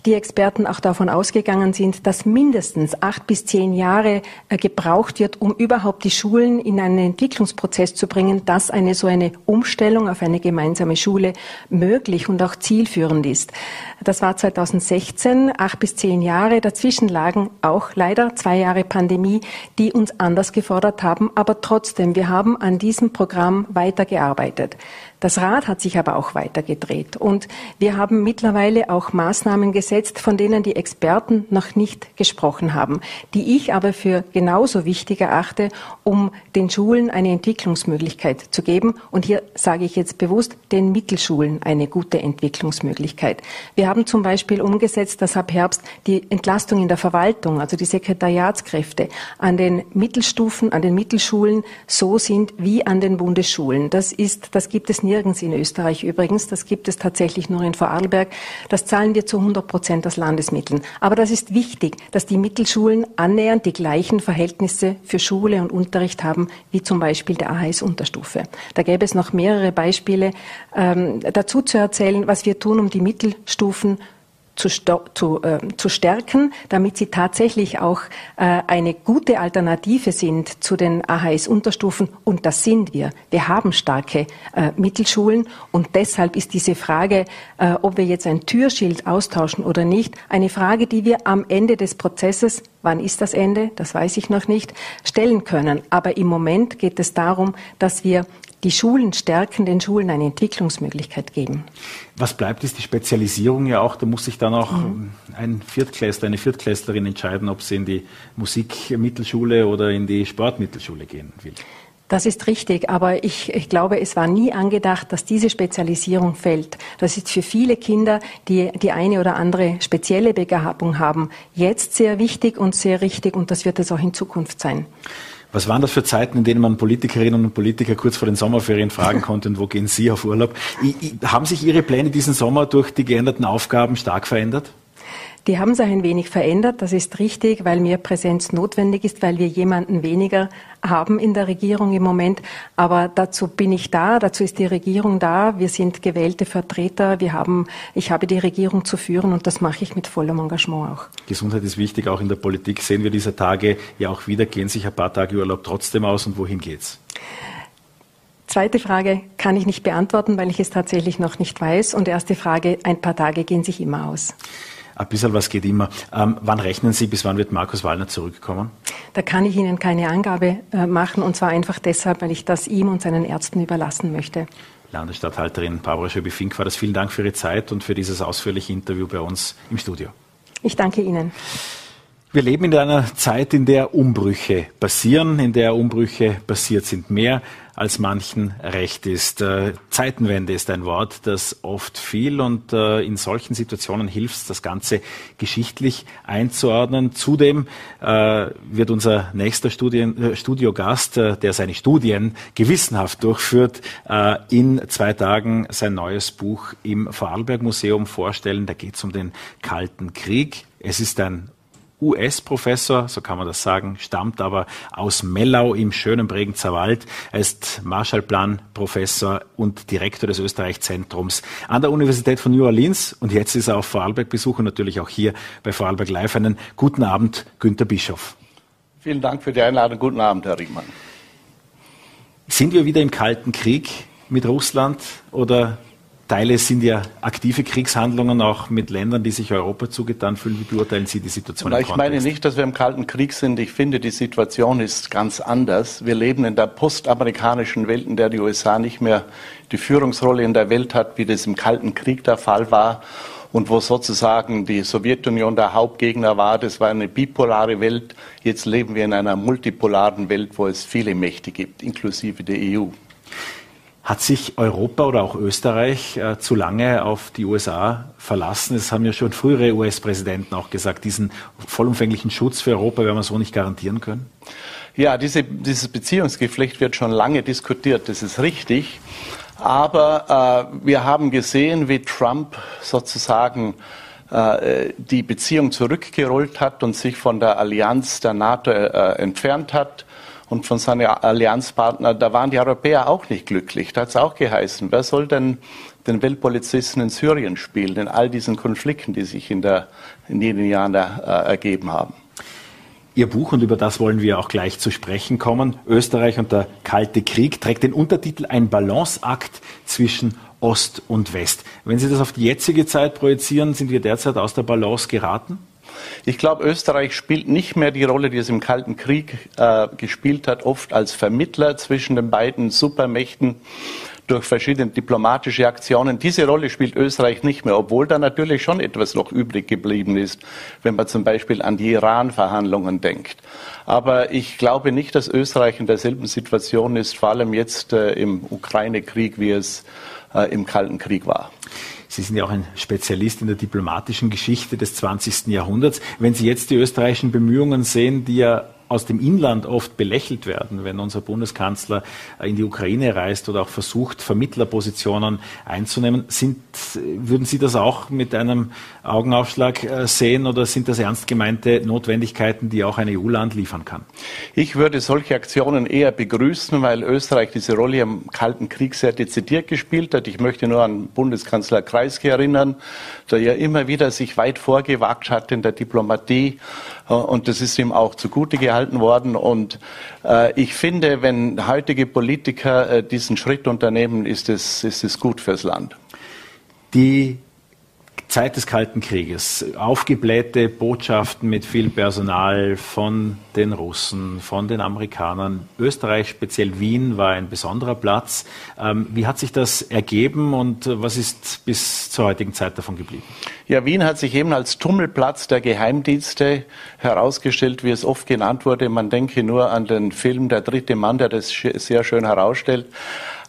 die Experten auch davon ausgegangen sind, dass mindestens acht bis zehn Jahre äh, gebraucht wird, um überhaupt die Schulen in einen Entwicklungsprozess zu bringen, dass eine so eine Umstellung auf eine gemeinsame Schule möglich und auch zielführend ist. Das war 2016, acht bis zehn Jahre. Dazwischen lagen auch leider zwei Jahre Pandemie, die uns anders gefordert haben. Aber trotzdem, wir haben an diesem Programm weitergearbeitet. Das Rad hat sich aber auch weitergedreht. Und wir haben mittlerweile auch Maßnahmen gesetzt, von denen die Experten noch nicht gesprochen haben, die ich aber für genauso wichtig erachte, um den Schulen eine Entwicklungsmöglichkeit zu geben. Und hier sage ich jetzt bewusst den Mittelschulen eine gute Entwicklungsmöglichkeit. Wir haben zum Beispiel umgesetzt, dass ab Herbst die Entlastung in der Verwaltung, also die Sekretariatskräfte an den Mittelstufen, an den Mittelschulen so sind wie an den Bundesschulen. Das ist, das gibt es nirgends in Österreich übrigens. Das gibt es tatsächlich nur in Vorarlberg. Das zahlen wir zu 100 Prozent aus Landesmitteln. Aber das ist wichtig, dass die Mittelschulen annähernd die gleichen Verhältnisse für Schule und Unterricht haben wie zum Beispiel der AHS Unterstufe. Da gäbe es noch mehrere Beispiele ähm, dazu zu erzählen, was wir tun, um die Mittelstufen zu, zu, äh, zu stärken, damit sie tatsächlich auch äh, eine gute Alternative sind zu den AHS-Unterstufen. Und das sind wir. Wir haben starke äh, Mittelschulen und deshalb ist diese Frage, äh, ob wir jetzt ein Türschild austauschen oder nicht, eine Frage, die wir am Ende des Prozesses Wann ist das Ende? Das weiß ich noch nicht. Stellen können. Aber im Moment geht es darum, dass wir die Schulen stärken, den Schulen eine Entwicklungsmöglichkeit geben. Was bleibt, ist die Spezialisierung ja auch. Da muss sich dann auch mhm. ein Viertklässler, eine Viertklässlerin entscheiden, ob sie in die Musikmittelschule oder in die Sportmittelschule gehen will. Das ist richtig, aber ich, ich, glaube, es war nie angedacht, dass diese Spezialisierung fällt. Das ist für viele Kinder, die die eine oder andere spezielle Begabung haben, jetzt sehr wichtig und sehr richtig und das wird es auch in Zukunft sein. Was waren das für Zeiten, in denen man Politikerinnen und Politiker kurz vor den Sommerferien fragen konnte, und wo gehen Sie auf Urlaub? I, I, haben sich Ihre Pläne diesen Sommer durch die geänderten Aufgaben stark verändert? Die haben sich ein wenig verändert, das ist richtig, weil mehr Präsenz notwendig ist, weil wir jemanden weniger haben in der Regierung im Moment. Aber dazu bin ich da, dazu ist die Regierung da. Wir sind gewählte Vertreter. Wir haben, ich habe die Regierung zu führen und das mache ich mit vollem Engagement auch. Gesundheit ist wichtig, auch in der Politik sehen wir dieser Tage ja auch wieder. Gehen sich ein paar Tage Urlaub trotzdem aus und wohin geht's? Zweite Frage kann ich nicht beantworten, weil ich es tatsächlich noch nicht weiß. Und erste Frage, ein paar Tage gehen sich immer aus. Ein bisschen was geht immer. Ähm, wann rechnen Sie, bis wann wird Markus Wallner zurückkommen? Da kann ich Ihnen keine Angabe äh, machen und zwar einfach deshalb, weil ich das ihm und seinen Ärzten überlassen möchte. Landesstatthalterin Barbara Schöbi-Fink war das. Vielen Dank für Ihre Zeit und für dieses ausführliche Interview bei uns im Studio. Ich danke Ihnen. Wir leben in einer Zeit, in der Umbrüche passieren, in der Umbrüche passiert sind mehr als manchen recht ist. Äh, Zeitenwende ist ein Wort, das oft viel und äh, in solchen Situationen hilft das Ganze geschichtlich einzuordnen. Zudem äh, wird unser nächster Studien, Studiogast, der seine Studien gewissenhaft durchführt, in zwei Tagen sein neues Buch im Vorarlberg Museum vorstellen. Da geht es um den Kalten Krieg. Es ist ein US-Professor, so kann man das sagen, stammt aber aus Mellau im schönen Bregenzer Wald. Er ist Marshallplan-Professor und Direktor des Österreich-Zentrums an der Universität von New Orleans. Und jetzt ist er auf Vorarlberg-Besuch und natürlich auch hier bei Vorarlberg Live. Einen guten Abend, Günter Bischof. Vielen Dank für die Einladung. Guten Abend, Herr Riemann. Sind wir wieder im Kalten Krieg mit Russland oder Teile sind ja aktive Kriegshandlungen auch mit Ländern, die sich Europa zugetan fühlen. Wie beurteilen Sie die Situation? Na, ich meine nicht, dass wir im Kalten Krieg sind. Ich finde, die Situation ist ganz anders. Wir leben in der postamerikanischen Welt, in der die USA nicht mehr die Führungsrolle in der Welt hat, wie das im Kalten Krieg der Fall war. und wo sozusagen die Sowjetunion der Hauptgegner war. Das war eine bipolare Welt. Jetzt leben wir in einer multipolaren Welt, wo es viele Mächte gibt, inklusive der EU. Hat sich Europa oder auch Österreich äh, zu lange auf die USA verlassen? Das haben ja schon frühere US-Präsidenten auch gesagt, diesen vollumfänglichen Schutz für Europa werden wir so nicht garantieren können. Ja, diese, dieses Beziehungsgeflecht wird schon lange diskutiert, das ist richtig. Aber äh, wir haben gesehen, wie Trump sozusagen äh, die Beziehung zurückgerollt hat und sich von der Allianz der NATO äh, entfernt hat und von seinen Allianzpartner, da waren die Europäer auch nicht glücklich. Da hat es auch geheißen, wer soll denn den Weltpolizisten in Syrien spielen, in all diesen Konflikten, die sich in, der, in den Jahren äh, ergeben haben. Ihr Buch, und über das wollen wir auch gleich zu sprechen kommen, Österreich und der Kalte Krieg, trägt den Untertitel Ein Balanceakt zwischen Ost und West. Wenn Sie das auf die jetzige Zeit projizieren, sind wir derzeit aus der Balance geraten? Ich glaube, Österreich spielt nicht mehr die Rolle, die es im Kalten Krieg äh, gespielt hat, oft als Vermittler zwischen den beiden Supermächten durch verschiedene diplomatische Aktionen. Diese Rolle spielt Österreich nicht mehr, obwohl da natürlich schon etwas noch übrig geblieben ist, wenn man zum Beispiel an die Iran-Verhandlungen denkt. Aber ich glaube nicht, dass Österreich in derselben Situation ist, vor allem jetzt äh, im Ukraine-Krieg, wie es äh, im Kalten Krieg war. Sie sind ja auch ein Spezialist in der diplomatischen Geschichte des 20. Jahrhunderts. Wenn Sie jetzt die österreichischen Bemühungen sehen, die ja aus dem Inland oft belächelt werden, wenn unser Bundeskanzler in die Ukraine reist oder auch versucht, Vermittlerpositionen einzunehmen. Sind, würden Sie das auch mit einem Augenaufschlag äh, sehen oder sind das ernst gemeinte Notwendigkeiten, die auch ein EU-Land liefern kann? Ich würde solche Aktionen eher begrüßen, weil Österreich diese Rolle im Kalten Krieg sehr dezidiert gespielt hat. Ich möchte nur an Bundeskanzler Kreisky erinnern, der ja immer wieder sich weit vorgewagt hat in der Diplomatie und das ist ihm auch zugute gehalten worden. Und äh, ich finde, wenn heutige Politiker äh, diesen Schritt unternehmen, ist es, ist es gut fürs Land. Die Zeit des Kalten Krieges, aufgeblähte Botschaften mit viel Personal von den Russen, von den Amerikanern. Österreich, speziell Wien, war ein besonderer Platz. Ähm, wie hat sich das ergeben und was ist bis zur heutigen Zeit davon geblieben? Ja, Wien hat sich eben als Tummelplatz der Geheimdienste herausgestellt, wie es oft genannt wurde. Man denke nur an den Film Der dritte Mann, der das sehr schön herausstellt.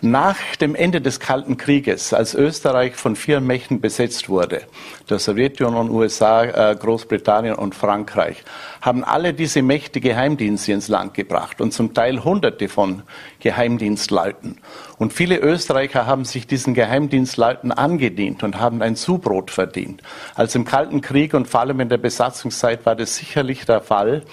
Nach dem Ende des Kalten Krieges, als Österreich von vier Mächten besetzt wurde, der Sowjetunion, USA, äh, Großbritannien und Frankreich, haben alle diese Mächte Geheimdienste ins Land gebracht und zum Teil Hunderte von Geheimdienstleuten. Und viele Österreicher haben sich diesen Geheimdienstleuten angedient und haben ein Zubrot verdient. Als im Kalten Krieg und vor allem in der Besatzungszeit war das sicherlich der Fall.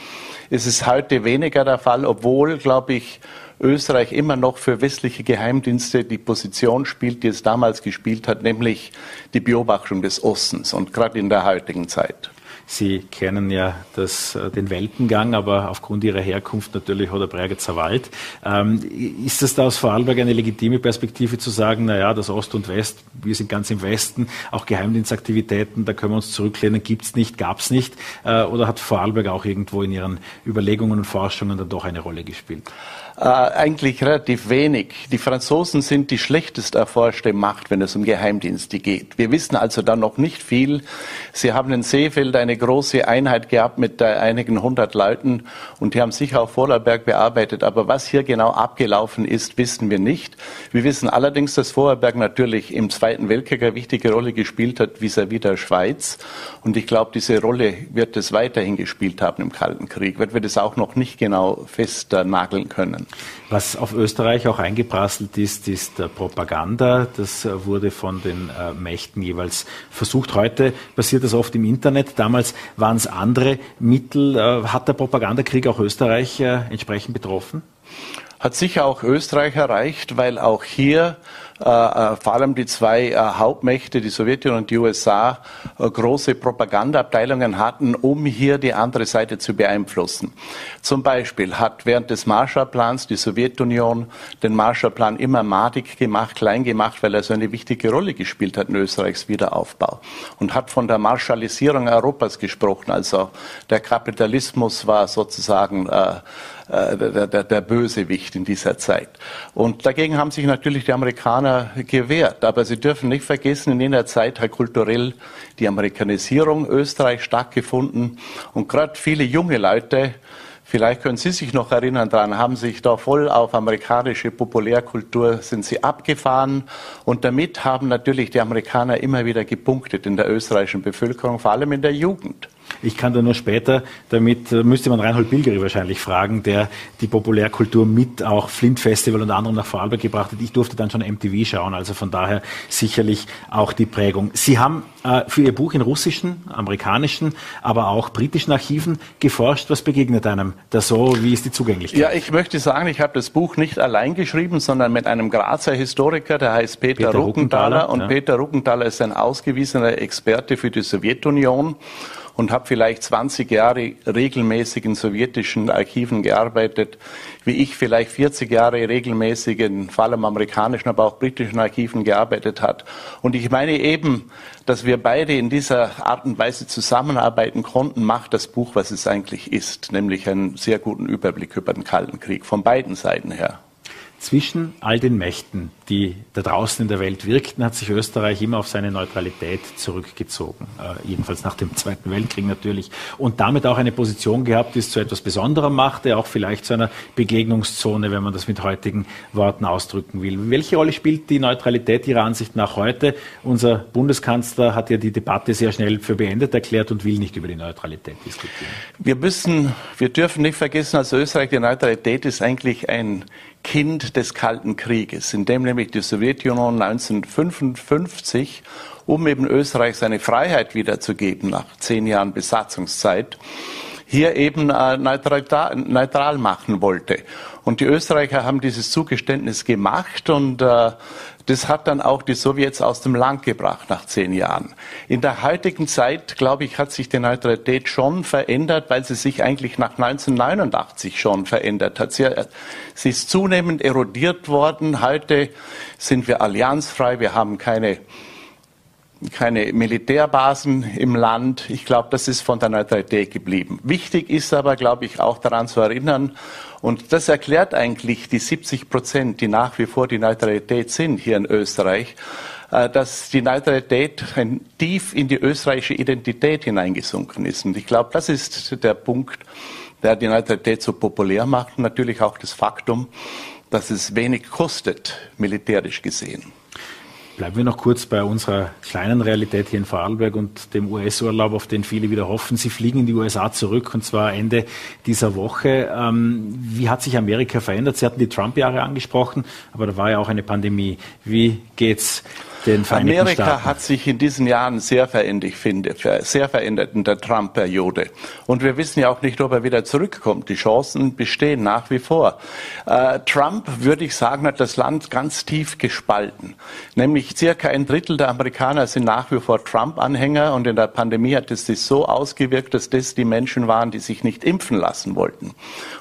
Es ist heute weniger der Fall, obwohl, glaube ich, Österreich immer noch für westliche Geheimdienste die Position spielt, die es damals gespielt hat, nämlich die Beobachtung des Ostens und gerade in der heutigen Zeit. Sie kennen ja das, äh, den Weltengang, aber aufgrund Ihrer Herkunft natürlich oder Bregenzer Wald. Ähm, ist es da aus Vorarlberg eine legitime Perspektive zu sagen, na ja, das Ost und West, wir sind ganz im Westen, auch Geheimdienstaktivitäten, da können wir uns zurücklehnen, gibt's nicht, gab's nicht? Äh, oder hat Vorarlberg auch irgendwo in Ihren Überlegungen und Forschungen dann doch eine Rolle gespielt? Äh, eigentlich relativ wenig. Die Franzosen sind die schlechtest erforschte Macht, wenn es um Geheimdienste geht. Wir wissen also da noch nicht viel. Sie haben in Seefeld eine große Einheit gehabt mit einigen hundert Leuten und die haben sicher auch Vorarlberg bearbeitet. Aber was hier genau abgelaufen ist, wissen wir nicht. Wir wissen allerdings, dass Vorarlberg natürlich im Zweiten Weltkrieg eine wichtige Rolle gespielt hat vis-à-vis -vis der Schweiz. Und ich glaube, diese Rolle wird es weiterhin gespielt haben im Kalten Krieg. Wird wir das auch noch nicht genau festnageln können. Was auf Österreich auch eingeprasselt ist, ist Propaganda. Das wurde von den äh, Mächten jeweils versucht. Heute passiert das oft im Internet. Damals waren es andere Mittel. Äh, hat der Propagandakrieg auch Österreich äh, entsprechend betroffen? Hat sicher auch Österreich erreicht, weil auch hier vor allem die zwei äh, Hauptmächte, die Sowjetunion und die USA, äh, große Propagandaabteilungen hatten, um hier die andere Seite zu beeinflussen. Zum Beispiel hat während des Marshallplans die Sowjetunion den Marshallplan immer madig gemacht, klein gemacht, weil er so eine wichtige Rolle gespielt hat in Österreichs Wiederaufbau und hat von der Marshallisierung Europas gesprochen. Also der Kapitalismus war sozusagen äh, äh der, der, der Bösewicht in dieser Zeit. Und dagegen haben sich natürlich die Amerikaner gewährt. Aber Sie dürfen nicht vergessen, in jener Zeit hat kulturell die Amerikanisierung Österreichs stattgefunden. Und gerade viele junge Leute Vielleicht können Sie sich noch erinnern daran, haben sich da voll auf amerikanische Populärkultur sind sie abgefahren und damit haben natürlich die Amerikaner immer wieder gepunktet in der österreichischen Bevölkerung, vor allem in der Jugend. Ich kann da nur später, damit äh, müsste man Reinhold Bilgeri wahrscheinlich fragen, der die Populärkultur mit auch Flint Festival und anderem nach Vorarlberg gebracht hat. Ich durfte dann schon MTV schauen, also von daher sicherlich auch die Prägung. Sie haben äh, für Ihr Buch in russischen, amerikanischen, aber auch britischen Archiven geforscht. Was begegnet einem da so? Wie ist die Zugänglichkeit? Ja, ich möchte sagen, ich habe das Buch nicht allein geschrieben, sondern mit einem Grazer Historiker, der heißt Peter, Peter Ruckenthaler. Und ja. Peter Ruckenthaler ist ein ausgewiesener Experte für die Sowjetunion und habe vielleicht 20 Jahre regelmäßig in sowjetischen Archiven gearbeitet, wie ich vielleicht 40 Jahre regelmäßig in vor allem amerikanischen, aber auch britischen Archiven gearbeitet hat. Und ich meine eben, dass wir beide in dieser Art und Weise zusammenarbeiten konnten, macht das Buch, was es eigentlich ist, nämlich einen sehr guten Überblick über den Kalten Krieg von beiden Seiten her. Zwischen all den Mächten, die da draußen in der Welt wirkten, hat sich Österreich immer auf seine Neutralität zurückgezogen. Äh, jedenfalls nach dem Zweiten Weltkrieg natürlich. Und damit auch eine Position gehabt, die es zu etwas Besonderem machte, auch vielleicht zu einer Begegnungszone, wenn man das mit heutigen Worten ausdrücken will. Welche Rolle spielt die Neutralität Ihrer Ansicht nach heute? Unser Bundeskanzler hat ja die Debatte sehr schnell für beendet erklärt und will nicht über die Neutralität diskutieren. Wir müssen, wir dürfen nicht vergessen, als Österreich, die Neutralität ist eigentlich ein Kind des Kalten Krieges, in dem nämlich die Sowjetunion 1955, um eben Österreich seine Freiheit wiederzugeben nach zehn Jahren Besatzungszeit, hier eben äh, neutral, neutral machen wollte. Und die Österreicher haben dieses Zugeständnis gemacht und äh, das hat dann auch die Sowjets aus dem Land gebracht nach zehn Jahren. In der heutigen Zeit, glaube ich, hat sich die Neutralität schon verändert, weil sie sich eigentlich nach 1989 schon verändert hat. Sie, sie ist zunehmend erodiert worden. Heute sind wir allianzfrei. Wir haben keine keine Militärbasen im Land. Ich glaube, das ist von der Neutralität geblieben. Wichtig ist aber, glaube ich, auch daran zu erinnern, und das erklärt eigentlich die 70 Prozent, die nach wie vor die Neutralität sind hier in Österreich, äh, dass die Neutralität tief in die österreichische Identität hineingesunken ist. Und ich glaube, das ist der Punkt, der die Neutralität so populär macht. Und natürlich auch das Faktum, dass es wenig kostet, militärisch gesehen. Bleiben wir noch kurz bei unserer kleinen Realität hier in Vorarlberg und dem US-Urlaub, auf den viele wieder hoffen. Sie fliegen in die USA zurück und zwar Ende dieser Woche. Ähm, wie hat sich Amerika verändert? Sie hatten die Trump-Jahre angesprochen, aber da war ja auch eine Pandemie. Wie geht's den Vereinigten Amerika Staaten. hat sich in diesen Jahren sehr verändert, finde, sehr verändert in der Trump-Periode. Und wir wissen ja auch nicht, ob er wieder zurückkommt. Die Chancen bestehen nach wie vor. Äh, Trump, würde ich sagen, hat das Land ganz tief gespalten. Nämlich circa ein Drittel der Amerikaner sind nach wie vor Trump-Anhänger und in der Pandemie hat es sich so ausgewirkt, dass das die Menschen waren, die sich nicht impfen lassen wollten.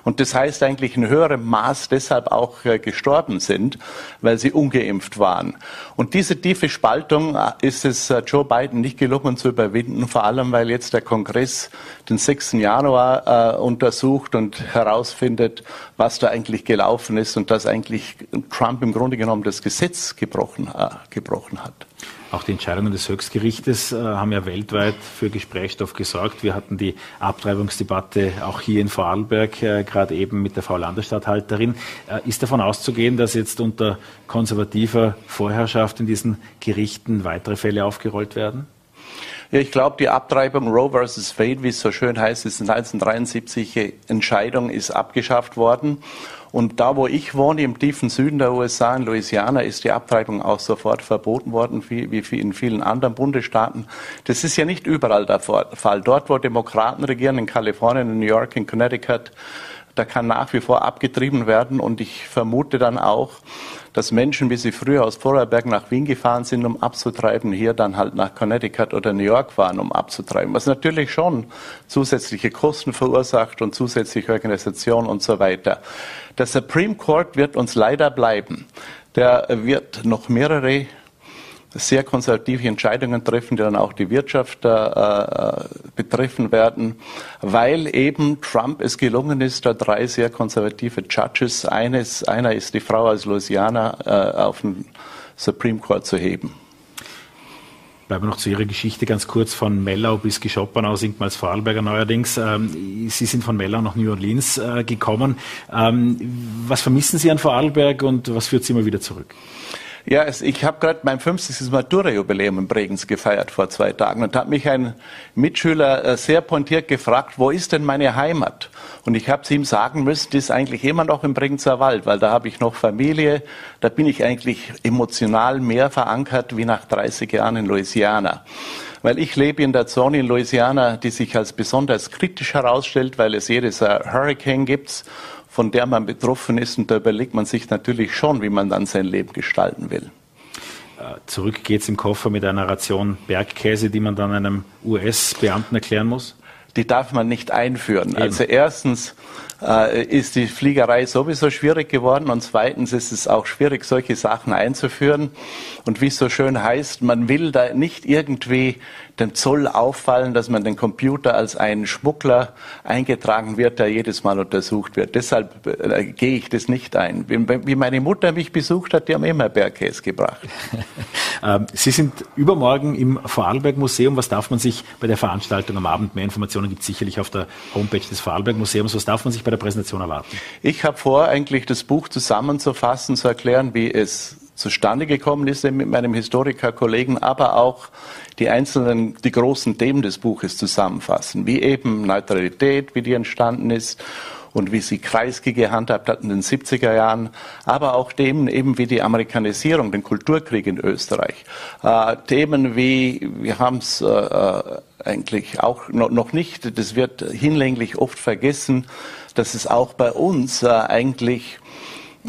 Und das heißt eigentlich in höherem Maß deshalb auch äh, gestorben sind, weil sie ungeimpft waren. Und diese tiefe Spaltung äh, ist es äh, Joe Biden nicht gelungen zu überwinden, vor allem weil jetzt der Kongress den 6. Januar äh, untersucht und herausfindet, was da eigentlich gelaufen ist und dass eigentlich Trump im Grunde genommen das Gesetz gebrochen, äh, gebrochen hat. Auch die Entscheidungen des Höchstgerichtes äh, haben ja weltweit für Gesprächsstoff gesorgt. Wir hatten die Abtreibungsdebatte auch hier in Vorarlberg, äh, gerade eben mit der Frau Landesstatthalterin. Äh, ist davon auszugehen, dass jetzt unter konservativer Vorherrschaft in diesen Gerichten weitere Fälle aufgerollt werden? Ja, ich glaube, die Abtreibung Roe versus Wade, wie es so schön heißt, ist 1973 Entscheidung ist abgeschafft worden. Und da, wo ich wohne, im tiefen Süden der USA, in Louisiana, ist die Abtreibung auch sofort verboten worden, wie, in vielen anderen Bundesstaaten. Das ist ja nicht überall der Fall. Dort, wo Demokraten regieren, in Kalifornien, in New York, in Connecticut, da kann nach wie vor abgetrieben werden. Und ich vermute dann auch, dass Menschen, wie sie früher aus Vorarlberg nach Wien gefahren sind, um abzutreiben, hier dann halt nach Connecticut oder New York fahren, um abzutreiben. Was natürlich schon zusätzliche Kosten verursacht und zusätzliche Organisation und so weiter. Der Supreme Court wird uns leider bleiben. Der wird noch mehrere sehr konservative Entscheidungen treffen, die dann auch die Wirtschaft äh, äh, betreffen werden, weil eben Trump es gelungen ist, da drei sehr konservative Judges, eines, einer ist die Frau aus Louisiana, äh, auf den Supreme Court zu heben. Bleiben wir noch zu Ihrer Geschichte ganz kurz von Mellau bis Geschoppenau, singt mal als Vorarlberger neuerdings. Ähm, Sie sind von Mellau nach New Orleans äh, gekommen. Ähm, was vermissen Sie an Vorarlberg und was führt Sie immer wieder zurück? Ja, es, ich habe gerade mein 50. Matura-Jubiläum in Bregenz gefeiert vor zwei Tagen und hat mich ein Mitschüler äh, sehr pointiert gefragt, wo ist denn meine Heimat? Und ich habe es ihm sagen müssen, die ist eigentlich immer noch im Bregenzer Wald, weil da habe ich noch Familie, da bin ich eigentlich emotional mehr verankert wie nach 30 Jahren in Louisiana weil ich lebe in der Zone in Louisiana, die sich als besonders kritisch herausstellt, weil es jedes Hurricane gibt von der man betroffen ist. Und da überlegt man sich natürlich schon, wie man dann sein Leben gestalten will. Äh, zurück geht's im Koffer mit einer Ration Bergkäse, die man dann einem US-Beamten erklären muss? Die darf man nicht einführen. Eben. Also erstens äh, ist die Fliegerei sowieso schwierig geworden und zweitens ist es auch schwierig, solche Sachen einzuführen. Und wie es so schön heißt, man will da nicht irgendwie den Zoll auffallen, dass man den Computer als einen Schmuggler eingetragen wird, der jedes Mal untersucht wird. Deshalb äh, gehe ich das nicht ein. Wie, wie, meine Mutter mich besucht hat, die haben immer Bergkäse gebracht. Ähm, Sie sind übermorgen im Vorarlberg Museum. Was darf man sich bei der Veranstaltung am Abend, mehr Informationen gibt es sicherlich auf der Homepage des Vorarlberg Museums, was darf man sich bei der Präsentation erwarten? Ich habe vor, eigentlich das Buch zusammenzufassen, zu erklären, wie es zustande gekommen ist mit meinem Historikerkollegen, aber auch die einzelnen, die großen Themen des Buches zusammenfassen, wie eben Neutralität, wie die entstanden ist und wie sie Kreisky gehandhabt hat in den 70er Jahren, aber auch Themen eben wie die Amerikanisierung, den Kulturkrieg in Österreich. Äh, Themen wie, wir haben es äh, äh, eigentlich auch noch nicht, das wird hinlänglich oft vergessen, dass es auch bei uns äh, eigentlich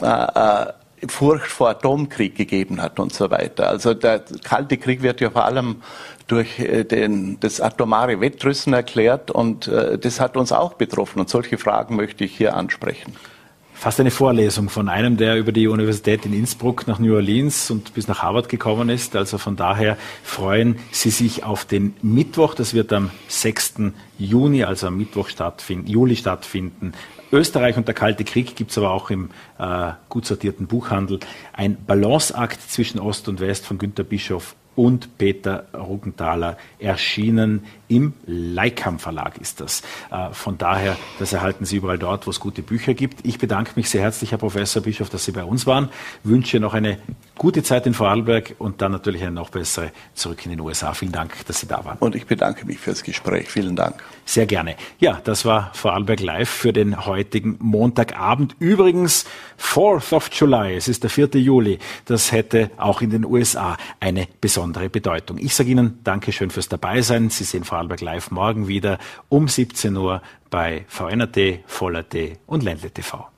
äh, äh, Furcht vor Atomkrieg gegeben hat und so weiter. Also der Kalte Krieg wird ja vor allem durch äh, den, das atomare Wettrüsten erklärt und äh, das hat uns auch betroffen und solche Fragen möchte ich hier ansprechen. Fast eine Vorlesung von einem, der über die Universität in Innsbruck nach New Orleans und bis nach Harvard gekommen ist. Also von daher freuen Sie sich auf den Mittwoch. Das wird am 6. Juni, also am Mittwoch stattfinden, Juli stattfinden. Österreich und der Kalte Krieg gibt es aber auch im äh, gut sortierten Buchhandel. Ein Balanceakt zwischen Ost und West von Günter Bischof und Peter Ruggenthaler erschienen. Im Leikam Verlag ist das. Äh, von daher, das erhalten Sie überall dort, wo es gute Bücher gibt. Ich bedanke mich sehr herzlich, Herr Professor Bischof, dass Sie bei uns waren. Wünsche noch eine gute Zeit in Vorarlberg und dann natürlich eine noch bessere zurück in den USA. Vielen Dank, dass Sie da waren. Und ich bedanke mich fürs Gespräch. Vielen Dank. Sehr gerne. Ja, das war Vorarlberg Live für den heutigen Montagabend. Übrigens, 4th of July, es ist der 4. Juli. Das hätte auch in den USA eine besondere Bedeutung. Ich sage Ihnen Dankeschön fürs Dabeisein. Sie sehen Vorarlberg Live morgen wieder um 17 Uhr bei VNRT, Voller.t und Ländle TV.